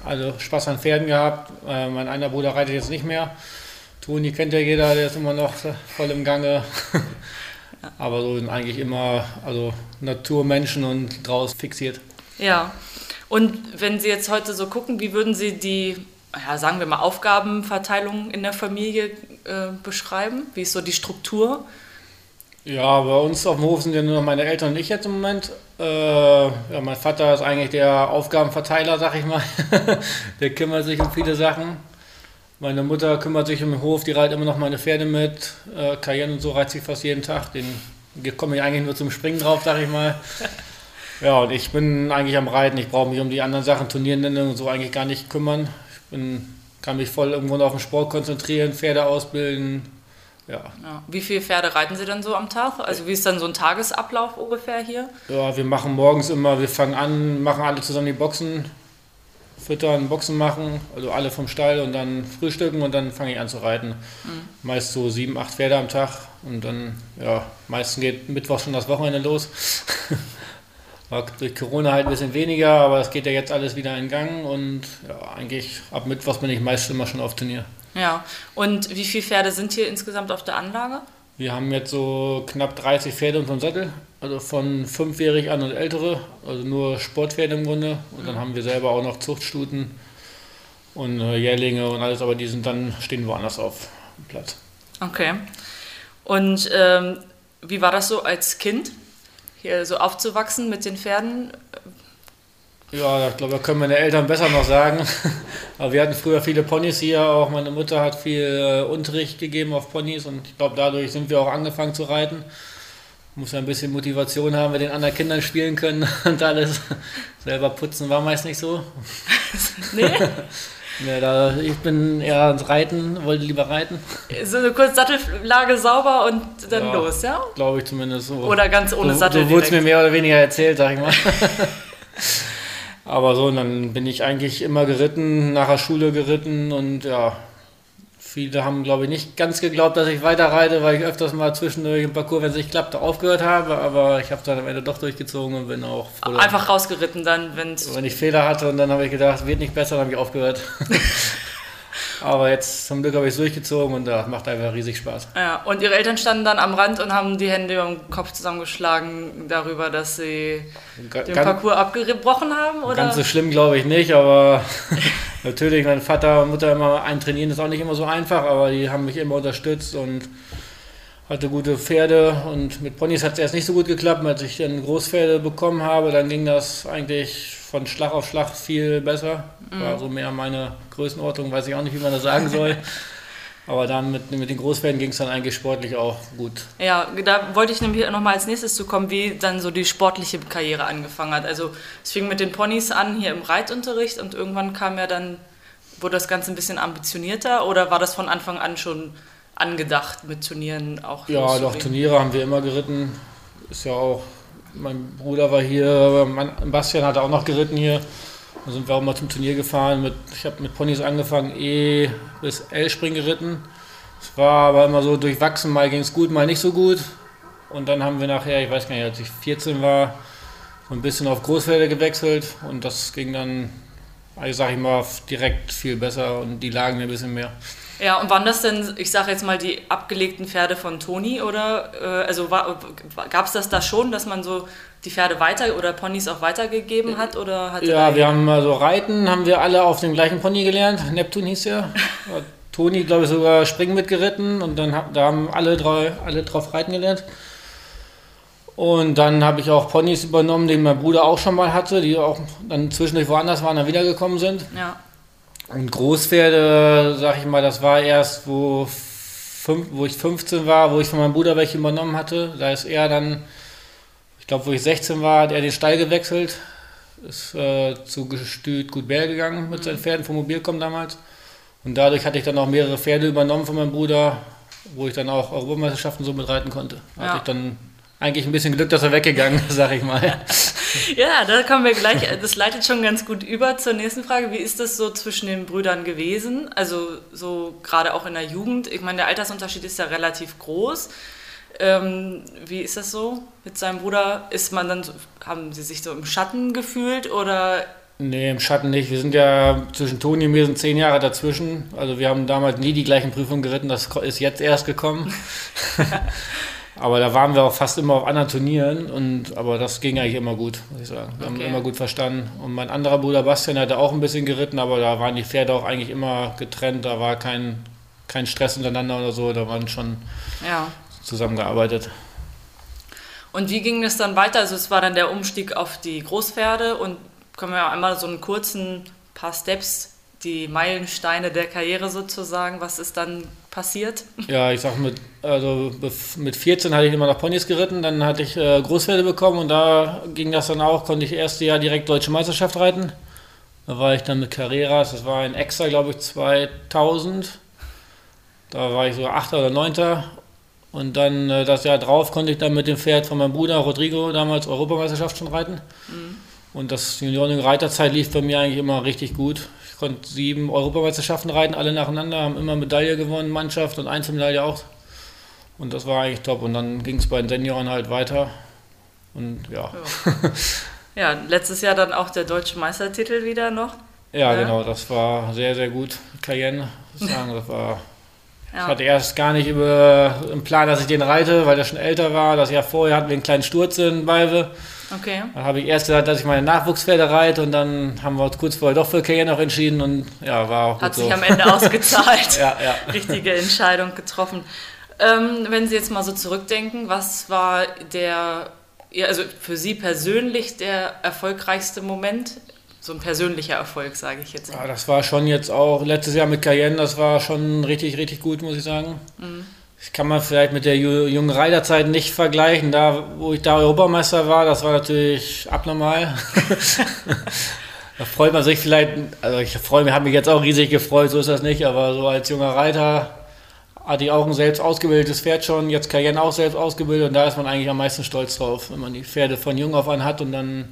also Spaß an Pferden gehabt. Äh, mein einer Bruder reitet jetzt nicht mehr. Toni kennt ja jeder, der ist immer noch voll im Gange. Aber so sind eigentlich immer also Naturmenschen und draußen fixiert. Ja. Und wenn Sie jetzt heute so gucken, wie würden Sie die, ja, sagen wir mal, Aufgabenverteilung in der Familie äh, beschreiben? Wie ist so die Struktur? Ja, bei uns auf dem Hof sind ja nur noch meine Eltern und ich jetzt im Moment. Äh, ja, mein Vater ist eigentlich der Aufgabenverteiler, sag ich mal. der kümmert sich um viele Sachen. Meine Mutter kümmert sich um den Hof, die reitet immer noch meine Pferde mit. Äh, Cayenne und so reizt sie fast jeden Tag. Den komme ich eigentlich nur zum Springen drauf, sag ich mal. Ja, und ich bin eigentlich am Reiten. Ich brauche mich um die anderen Sachen, Turnierende und so eigentlich gar nicht kümmern. Ich bin, kann mich voll irgendwo auf den Sport konzentrieren, Pferde ausbilden, ja. ja. Wie viele Pferde reiten Sie dann so am Tag? Also wie ist dann so ein Tagesablauf ungefähr hier? Ja, wir machen morgens immer, wir fangen an, machen alle zusammen die Boxen, füttern, Boxen machen, also alle vom Stall und dann frühstücken und dann fange ich an zu reiten. Mhm. Meist so sieben, acht Pferde am Tag und dann, ja, meistens geht Mittwoch schon das Wochenende los. War durch Corona halt ein bisschen weniger, aber es geht ja jetzt alles wieder in Gang und ja, eigentlich ab Mittwoch bin ich meist immer schon auf Turnier. Ja, und wie viele Pferde sind hier insgesamt auf der Anlage? Wir haben jetzt so knapp 30 Pferde und so einen Sattel, also von fünfjährig an und ältere, also nur Sportpferde im Grunde. Und dann mhm. haben wir selber auch noch Zuchtstuten und äh, Jährlinge und alles, aber die sind dann, stehen woanders auf dem Platz. Okay. Und ähm, wie war das so als Kind, hier so aufzuwachsen mit den Pferden? Ja, ich glaube, da können meine Eltern besser noch sagen. Aber wir hatten früher viele Ponys hier. Auch meine Mutter hat viel äh, Unterricht gegeben auf Ponys und ich glaube, dadurch sind wir auch angefangen zu reiten. Muss ja ein bisschen Motivation haben, wir den anderen Kindern spielen können und alles. Selber putzen war meist nicht so. nee? Ja, da, ich bin eher ans Reiten, wollte lieber reiten. So eine kurze Sattellage sauber und dann ja, los, ja? Glaube ich zumindest so. Oder ganz ohne so, Sattel. So wurde es mir mehr oder weniger erzählt, sag ich mal. Aber so, und dann bin ich eigentlich immer geritten, nach der Schule geritten und ja, viele haben, glaube ich, nicht ganz geglaubt, dass ich weiter reite, weil ich öfters mal zwischendurch im Parcours, wenn es nicht klappte, aufgehört habe. Aber ich habe dann am Ende doch durchgezogen und bin auch froh. Einfach rausgeritten dann, wenn es. Wenn ich Fehler hatte und dann habe ich gedacht, wird nicht besser, dann habe ich aufgehört. Aber jetzt zum Glück habe ich es durchgezogen und das macht einfach riesig Spaß. Ja, und Ihre Eltern standen dann am Rand und haben die Hände über den Kopf zusammengeschlagen darüber, dass sie Ga den Parcours abgebrochen haben? Oder? Ganz so schlimm glaube ich nicht, aber natürlich, mein Vater und Mutter immer eintrainieren ist auch nicht immer so einfach, aber die haben mich immer unterstützt und hatte gute Pferde und mit Ponys hat es erst nicht so gut geklappt. Als ich dann Großpferde bekommen habe, dann ging das eigentlich von Schlag auf Schlag viel besser. War mhm. so mehr meine Größenordnung, weiß ich auch nicht, wie man das sagen soll. Aber dann mit, mit den Großpferden ging es dann eigentlich sportlich auch gut. Ja, da wollte ich nämlich nochmal als nächstes zu kommen, wie dann so die sportliche Karriere angefangen hat. Also es fing mit den Ponys an hier im Reitunterricht und irgendwann kam ja dann, wurde das Ganze ein bisschen ambitionierter oder war das von Anfang an schon angedacht mit Turnieren auch? Ja, doch, Turniere haben wir immer geritten. Ist ja auch mein Bruder war hier, mein Bastian hat auch noch geritten hier. Da sind wir auch mal zum Turnier gefahren. Mit, ich habe mit Ponys angefangen, E bis L-Spring geritten. Es war aber immer so durchwachsen, mal ging es gut, mal nicht so gut. Und dann haben wir nachher, ich weiß gar nicht, als ich 14 war, so ein bisschen auf Großfelder gewechselt und das ging dann, also sag ich mal, direkt viel besser und die lagen mir ein bisschen mehr. Ja, und waren das denn, ich sage jetzt mal, die abgelegten Pferde von Toni oder äh, also gab es das da schon, dass man so die Pferde weiter oder Ponys auch weitergegeben hat? Oder hat ja, wir haben also Reiten, haben wir alle auf dem gleichen Pony gelernt. Neptun hieß ja. Toni, glaube ich, sogar Springen mitgeritten und dann da haben alle drei alle drauf reiten gelernt. Und dann habe ich auch Ponys übernommen, die mein Bruder auch schon mal hatte, die auch dann zwischendurch woanders waren, dann wiedergekommen sind. Ja. Und Großpferde, sag ich mal, das war erst, wo, fünf, wo ich 15 war, wo ich von meinem Bruder welche übernommen hatte. Da ist er dann, ich glaube, wo ich 16 war, hat er den Stall gewechselt, ist äh, zu Gestüt Gutbär gegangen mit seinen Pferden vom Mobilcom damals. Und dadurch hatte ich dann auch mehrere Pferde übernommen von meinem Bruder, wo ich dann auch Europameisterschaften so mitreiten konnte. Ja. hatte ich dann eigentlich ein bisschen Glück, dass er weggegangen ist, sag ich mal. ja, da kommen wir gleich, das leitet schon ganz gut über zur nächsten Frage. Wie ist das so zwischen den Brüdern gewesen? Also so gerade auch in der Jugend. Ich meine, der Altersunterschied ist ja relativ groß. Ähm, wie ist das so mit seinem Bruder? Ist man dann, haben sie sich so im Schatten gefühlt oder Nee, im Schatten nicht. Wir sind ja zwischen Toni und mir sind zehn Jahre dazwischen. Also wir haben damals nie die gleichen Prüfungen geritten, das ist jetzt erst gekommen. Aber da waren wir auch fast immer auf anderen Turnieren und aber das ging eigentlich immer gut, muss ich sagen. Wir okay. haben immer gut verstanden. Und mein anderer Bruder Bastian hatte auch ein bisschen geritten, aber da waren die Pferde auch eigentlich immer getrennt, da war kein, kein Stress untereinander oder so, da waren schon ja. zusammengearbeitet. Und wie ging es dann weiter? Also es war dann der Umstieg auf die Großpferde und können wir einmal so einen kurzen paar Steps die Meilensteine der Karriere sozusagen? Was ist dann passiert? Ja, ich sag mit, also mit 14 hatte ich immer noch Ponys geritten, dann hatte ich äh, Großpferde bekommen und da ging das dann auch, konnte ich erste Jahr direkt Deutsche Meisterschaft reiten. Da war ich dann mit Carreras, das war ein Extra, glaube ich, 2000. Da war ich so Achter oder Neunter. Und dann äh, das Jahr drauf konnte ich dann mit dem Pferd von meinem Bruder Rodrigo damals Europameisterschaft schon reiten. Mhm. Und das Junioren-Reiterzeit lief bei mir eigentlich immer richtig gut konnte sieben Europameisterschaften reiten, alle nacheinander, haben immer Medaille gewonnen, Mannschaft und Einzelmedaille auch. Und das war eigentlich top. Und dann ging es bei den Senioren halt weiter. Und ja. Ja. ja. letztes Jahr dann auch der deutsche Meistertitel wieder noch. Ja, ja. genau, das war sehr, sehr gut. Cayenne, sagen, das war. Ja. Ich hatte erst gar nicht über, im Plan, dass ich den reite, weil der schon älter war. Das Jahr vorher hatten wir einen kleinen Sturz in Balve. Okay. Dann habe ich erst gesagt, dass ich meine Nachwuchspferde reite und dann haben wir uns kurz vorher doch für Cayenne noch entschieden und ja, war auch Hat sich so. am Ende ausgezahlt. ja, ja. Richtige Entscheidung getroffen. Ähm, wenn Sie jetzt mal so zurückdenken, was war der, also für Sie persönlich der erfolgreichste Moment so ein persönlicher Erfolg, sage ich jetzt. Ja, das war schon jetzt auch letztes Jahr mit Cayenne, das war schon richtig, richtig gut, muss ich sagen. Mhm. Ich kann man vielleicht mit der jungen Reiterzeit nicht vergleichen. Da, wo ich da Europameister war, das war natürlich abnormal. da freut man sich vielleicht, also ich freue mich, habe mich jetzt auch riesig gefreut, so ist das nicht, aber so als junger Reiter hatte ich auch ein selbst ausgebildetes Pferd schon, jetzt Cayenne auch selbst ausgebildet und da ist man eigentlich am meisten stolz drauf, wenn man die Pferde von jung auf an hat und dann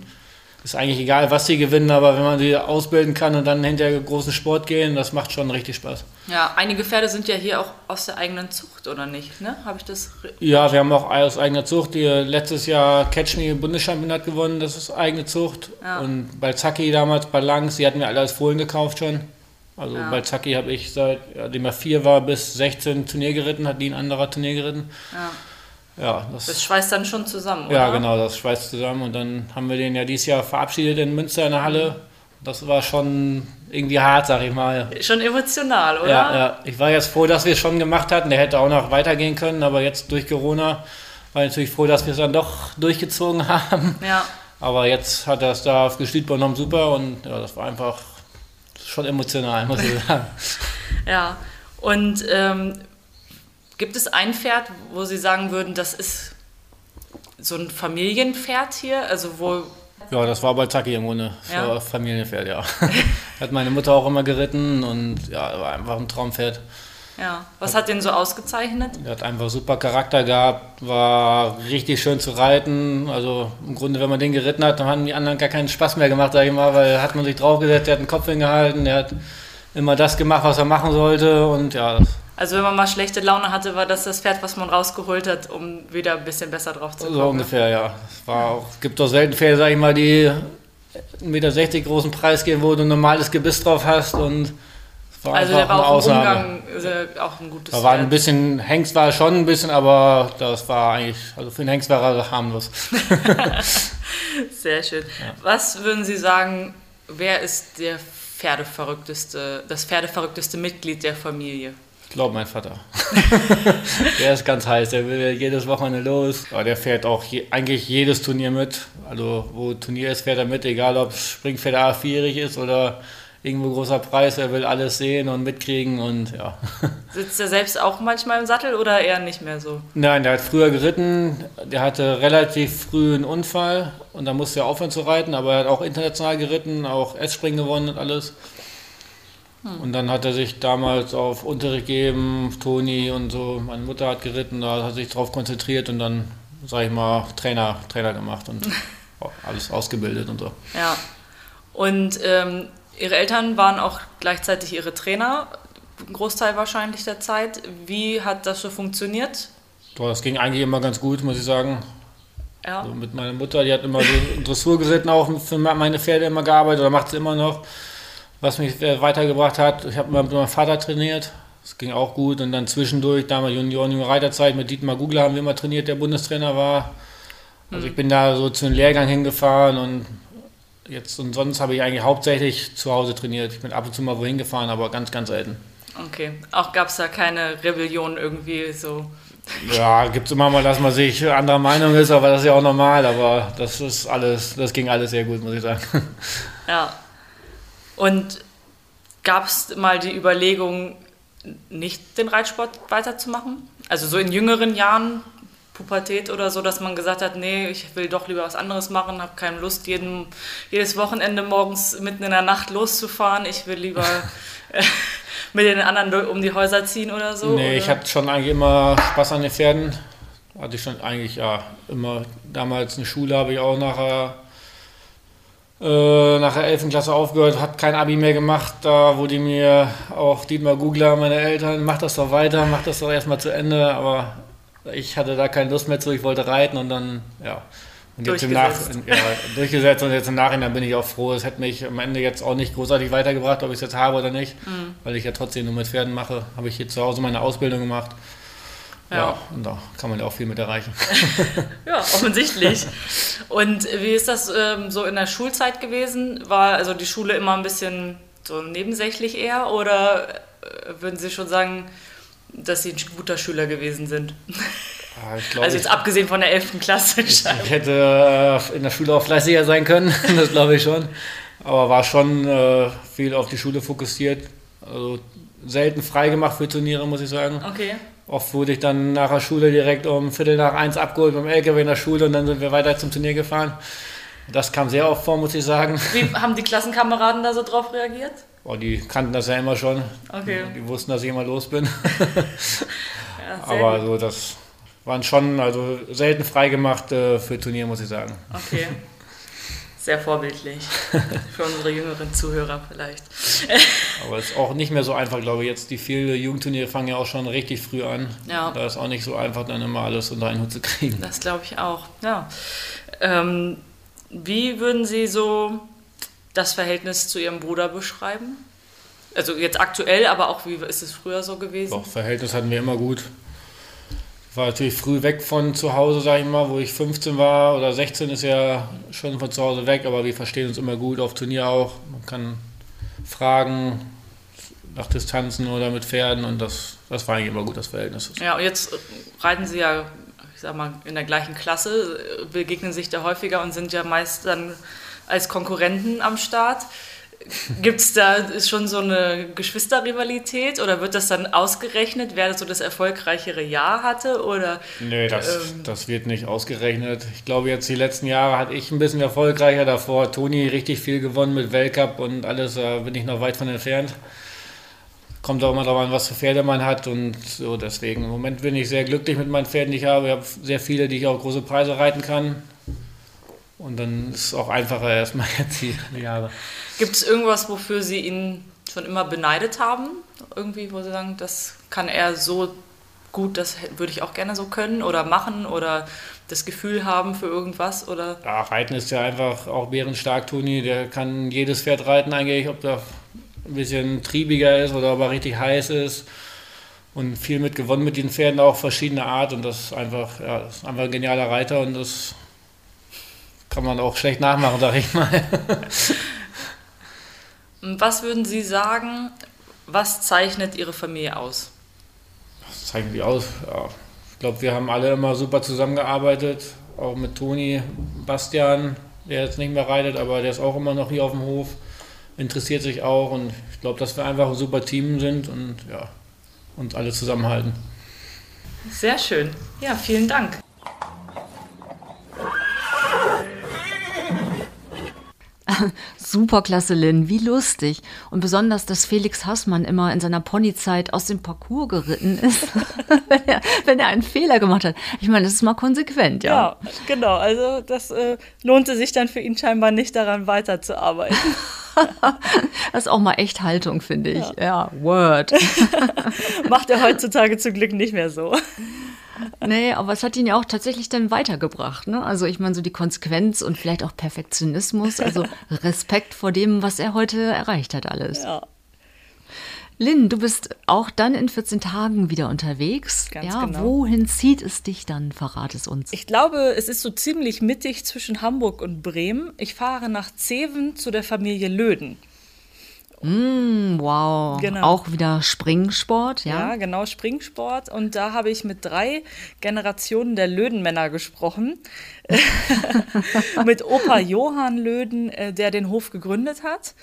ist eigentlich egal, was sie gewinnen, aber wenn man sie ausbilden kann und dann hinterher großen Sport gehen, das macht schon richtig Spaß. Ja, einige Pferde sind ja hier auch aus der eigenen Zucht, oder nicht? Ne? Habe ich das? Ja, wir haben auch aus eigener Zucht. Die letztes Jahr Catch Me Bundeschampionat gewonnen, das ist eigene Zucht. Ja. Und bei Zacki damals, bei Langs, die hatten wir alle als Fohlen gekauft schon. Also ja. bei Zacki habe ich seitdem er vier war bis 16 Turnier geritten, hat die ein anderer Turnier geritten. Ja. Ja, das, das, schweißt dann schon zusammen, oder? Ja, genau, das schweißt zusammen. Und dann haben wir den ja dieses Jahr verabschiedet in Münster in der Halle. Das war schon irgendwie hart, sag ich mal. Schon emotional, oder? Ja, ja. Ich war jetzt froh, dass wir es schon gemacht hatten. Der hätte auch noch weitergehen können, aber jetzt durch Corona war ich natürlich froh, dass wir es dann doch durchgezogen haben. Ja. Aber jetzt hat er es da auf Gestüt übernommen, super. Und ja, das war einfach schon emotional, muss ich sagen. ja, und ähm, Gibt es ein Pferd, wo Sie sagen würden, das ist so ein Familienpferd hier? Also wo ja, das war bei Taki im Grunde. Ja. Familienpferd, ja. hat meine Mutter auch immer geritten und ja, war einfach ein Traumpferd. Ja, was hat, hat den so ausgezeichnet? Er hat einfach super Charakter gehabt, war richtig schön zu reiten. Also im Grunde, wenn man den geritten hat, dann haben die anderen gar keinen Spaß mehr gemacht, sag ich mal, weil hat man sich draufgesetzt, der hat den Kopf hingehalten, der hat immer das gemacht, was er machen sollte und ja, das also wenn man mal schlechte Laune hatte, war das das Pferd, was man rausgeholt hat, um wieder ein bisschen besser drauf zu kommen. So ungefähr, ja. Es war auch, gibt doch selten Pferde, sag ich mal, die 1,60 Meter großen Preis geben, wo du ein normales Gebiss drauf hast und war also der war auch Ausnahme. Umgang auch ein gutes Da war ein bisschen, Hengst war schon ein bisschen, aber das war eigentlich, also für den Hengst war er harmlos. Sehr schön. Ja. Was würden Sie sagen, wer ist der Pferdeverrückteste, das pferdeverrückteste Mitglied der Familie? Ich glaube, mein Vater. der ist ganz heiß, der will jedes Wochenende los. Aber der fährt auch je, eigentlich jedes Turnier mit. Also, wo Turnier ist, fährt er mit, egal ob Springpferd A4 ist oder irgendwo großer Preis. Er will alles sehen und mitkriegen und ja. Sitzt er selbst auch manchmal im Sattel oder eher nicht mehr so? Nein, der hat früher geritten. Der hatte relativ früh einen Unfall und da musste er aufhören zu reiten, aber er hat auch international geritten, auch S-Springen gewonnen und alles. Hm. Und dann hat er sich damals auf Unterricht gegeben, Toni und so. Meine Mutter hat geritten, da hat er sich darauf konzentriert und dann, sag ich mal, Trainer, Trainer gemacht und alles ausgebildet und so. Ja. Und ähm, Ihre Eltern waren auch gleichzeitig Ihre Trainer, ein Großteil wahrscheinlich der Zeit. Wie hat das so funktioniert? Boah, das ging eigentlich immer ganz gut, muss ich sagen. Ja. Also mit meiner Mutter, die hat immer so Dressur geritten, auch für meine Pferde immer gearbeitet oder macht es immer noch was mich äh, weitergebracht hat. Ich habe mit meinem Vater trainiert. Das ging auch gut. Und dann zwischendurch, damals Junioren, junge Reiterzeit, mit Dietmar Gugler haben wir immer trainiert, der Bundestrainer war. Also ich bin da so zu einem Lehrgang hingefahren und jetzt und sonst habe ich eigentlich hauptsächlich zu Hause trainiert. Ich bin ab und zu mal wohin gefahren, aber ganz, ganz selten. Okay. Auch gab es da keine Rebellion irgendwie so? Ja, gibt es immer mal, dass man sich anderer Meinung ist, aber das ist ja auch normal. Aber das ist alles, das ging alles sehr gut, muss ich sagen. Ja, und gab es mal die Überlegung, nicht den Reitsport weiterzumachen? Also so in jüngeren Jahren, Pubertät oder so, dass man gesagt hat, nee, ich will doch lieber was anderes machen, habe keine Lust, jeden, jedes Wochenende morgens mitten in der Nacht loszufahren. Ich will lieber mit den anderen um die Häuser ziehen oder so. Nee, oder? ich hatte schon eigentlich immer Spaß an den Pferden. Hatte ich schon eigentlich ja immer damals eine Schule habe ich auch nachher äh, nach der 11. Klasse aufgehört, habe kein Abi mehr gemacht. Da wurde mir auch Dietmar Gugler, meine Eltern, mach das doch weiter, mach das doch erstmal zu Ende. Aber ich hatte da keine Lust mehr zu, ich wollte reiten und dann, ja. Und jetzt durchgesetzt. Im Nach ja, durchgesetzt und jetzt im Nachhinein bin ich auch froh. Es hätte mich am Ende jetzt auch nicht großartig weitergebracht, ob ich es jetzt habe oder nicht, mhm. weil ich ja trotzdem nur mit Pferden mache. Habe ich hier zu Hause meine Ausbildung gemacht. Ja. ja. und da kann man ja auch viel mit erreichen. ja, offensichtlich. Und wie ist das ähm, so in der Schulzeit gewesen? War also die Schule immer ein bisschen so nebensächlich eher oder äh, würden Sie schon sagen, dass Sie ein guter Schüler gewesen sind? Ja, glaub, also jetzt ich, abgesehen von der 11. Klasse. Ich, ich hätte äh, in der Schule auch fleißiger sein können, das glaube ich schon. Aber war schon äh, viel auf die Schule fokussiert. Also selten freigemacht für Turniere, muss ich sagen. Okay. Oft wurde ich dann nach der Schule direkt um Viertel nach eins abgeholt beim LKW in der Schule und dann sind wir weiter zum Turnier gefahren. Das kam sehr oft vor, muss ich sagen. Wie haben die Klassenkameraden da so drauf reagiert? Oh, die kannten das ja immer schon. Okay. Die, die wussten, dass ich immer los bin. ja, Aber gut. so, das waren schon also selten freigemacht äh, für Turnier, muss ich sagen. Okay. Sehr vorbildlich. Für unsere jüngeren Zuhörer vielleicht. Aber es ist auch nicht mehr so einfach, glaube ich. Jetzt die vielen Jugendturniere fangen ja auch schon richtig früh an. Ja. Da ist auch nicht so einfach, dann immer alles unter einen Hut zu kriegen. Das glaube ich auch, ja. Ähm, wie würden Sie so das Verhältnis zu Ihrem Bruder beschreiben? Also jetzt aktuell, aber auch wie ist es früher so gewesen? Doch, Verhältnis hatten wir immer gut war natürlich früh weg von zu Hause, sage ich mal, wo ich 15 war oder 16 ist ja schon von zu Hause weg, aber wir verstehen uns immer gut auf Turnier auch. Man kann fragen nach Distanzen oder mit Pferden und das, das war eigentlich immer gut, das Verhältnis. Ja, und jetzt reiten Sie ja, ich sag mal, in der gleichen Klasse, begegnen sich da häufiger und sind ja meist dann als Konkurrenten am Start. Gibt es da schon so eine Geschwisterrivalität oder wird das dann ausgerechnet, wer so das erfolgreichere Jahr hatte? Oder, nee, das, ähm, das wird nicht ausgerechnet. Ich glaube, jetzt die letzten Jahre hatte ich ein bisschen erfolgreicher. Davor Toni richtig viel gewonnen mit Weltcup und alles, da bin ich noch weit von entfernt. Kommt auch immer darauf an, was für Pferde man hat und so. Deswegen, im Moment bin ich sehr glücklich mit meinen Pferden, die ich habe. Ich habe sehr viele, die ich auch große Preise reiten kann. Und dann ist es auch einfacher erstmal jetzt die Jahre. Gibt es irgendwas, wofür Sie ihn schon immer beneidet haben? Irgendwie, wo Sie sagen, das kann er so gut, das würde ich auch gerne so können oder machen oder das Gefühl haben für irgendwas? Oder? Ja, Reiten ist ja einfach auch bärenstark, Toni. Der kann jedes Pferd reiten eigentlich, ob der ein bisschen triebiger ist oder ob er richtig heiß ist. Und viel mit gewonnen mit den Pferden, auch verschiedener Art. Und das ist einfach, ja, das ist einfach ein genialer Reiter und das kann man auch schlecht nachmachen, sag ich mal. Was würden Sie sagen, was zeichnet Ihre Familie aus? Was zeichnet die aus? Ja. Ich glaube, wir haben alle immer super zusammengearbeitet, auch mit Toni, Bastian, der jetzt nicht mehr reitet, aber der ist auch immer noch hier auf dem Hof, interessiert sich auch und ich glaube, dass wir einfach ein super Team sind und ja, uns alle zusammenhalten. Sehr schön. Ja, vielen Dank. Superklasse, Lynn, wie lustig. Und besonders, dass Felix Hassmann immer in seiner Ponyzeit aus dem Parcours geritten ist, wenn, er, wenn, er, einen Fehler gemacht hat. Ich meine, das ist mal konsequent, ja. Ja, genau. Also das äh, lohnte sich dann für ihn scheinbar nicht daran weiterzuarbeiten. das ist auch mal echt Haltung, finde ich. Ja, ja Word. Macht er heutzutage zum Glück nicht mehr so. Nee, aber es hat ihn ja auch tatsächlich dann weitergebracht. Ne? Also ich meine, so die Konsequenz und vielleicht auch Perfektionismus, also Respekt vor dem, was er heute erreicht hat, alles. Ja. Lynn, du bist auch dann in 14 Tagen wieder unterwegs. Ganz ja, genau. Wohin zieht es dich dann? Verrat es uns. Ich glaube, es ist so ziemlich mittig zwischen Hamburg und Bremen. Ich fahre nach Zeven zu der Familie Löden. Mm, wow. Genau. Auch wieder Springsport, ja? Ja, genau, Springsport. Und da habe ich mit drei Generationen der Lödenmänner gesprochen. mit Opa Johann Löden, äh, der den Hof gegründet hat.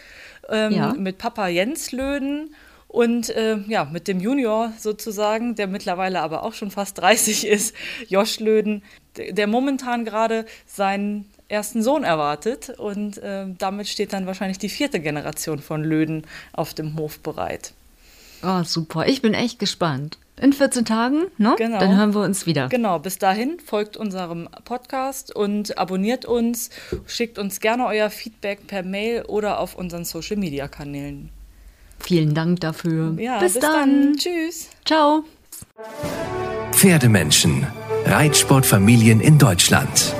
Ähm, ja. Mit Papa Jens Löden und äh, ja, mit dem Junior sozusagen, der mittlerweile aber auch schon fast 30 ist, Josh Löden, der momentan gerade seinen ersten Sohn erwartet. Und äh, damit steht dann wahrscheinlich die vierte Generation von Löden auf dem Hof bereit. Oh, super. Ich bin echt gespannt. In 14 Tagen, ne? Genau. Dann hören wir uns wieder. Genau, bis dahin folgt unserem Podcast und abonniert uns, schickt uns gerne euer Feedback per Mail oder auf unseren Social Media Kanälen. Vielen Dank dafür. Ja, bis, bis dann. dann. Tschüss. Ciao. Pferdemenschen. Reitsportfamilien in Deutschland.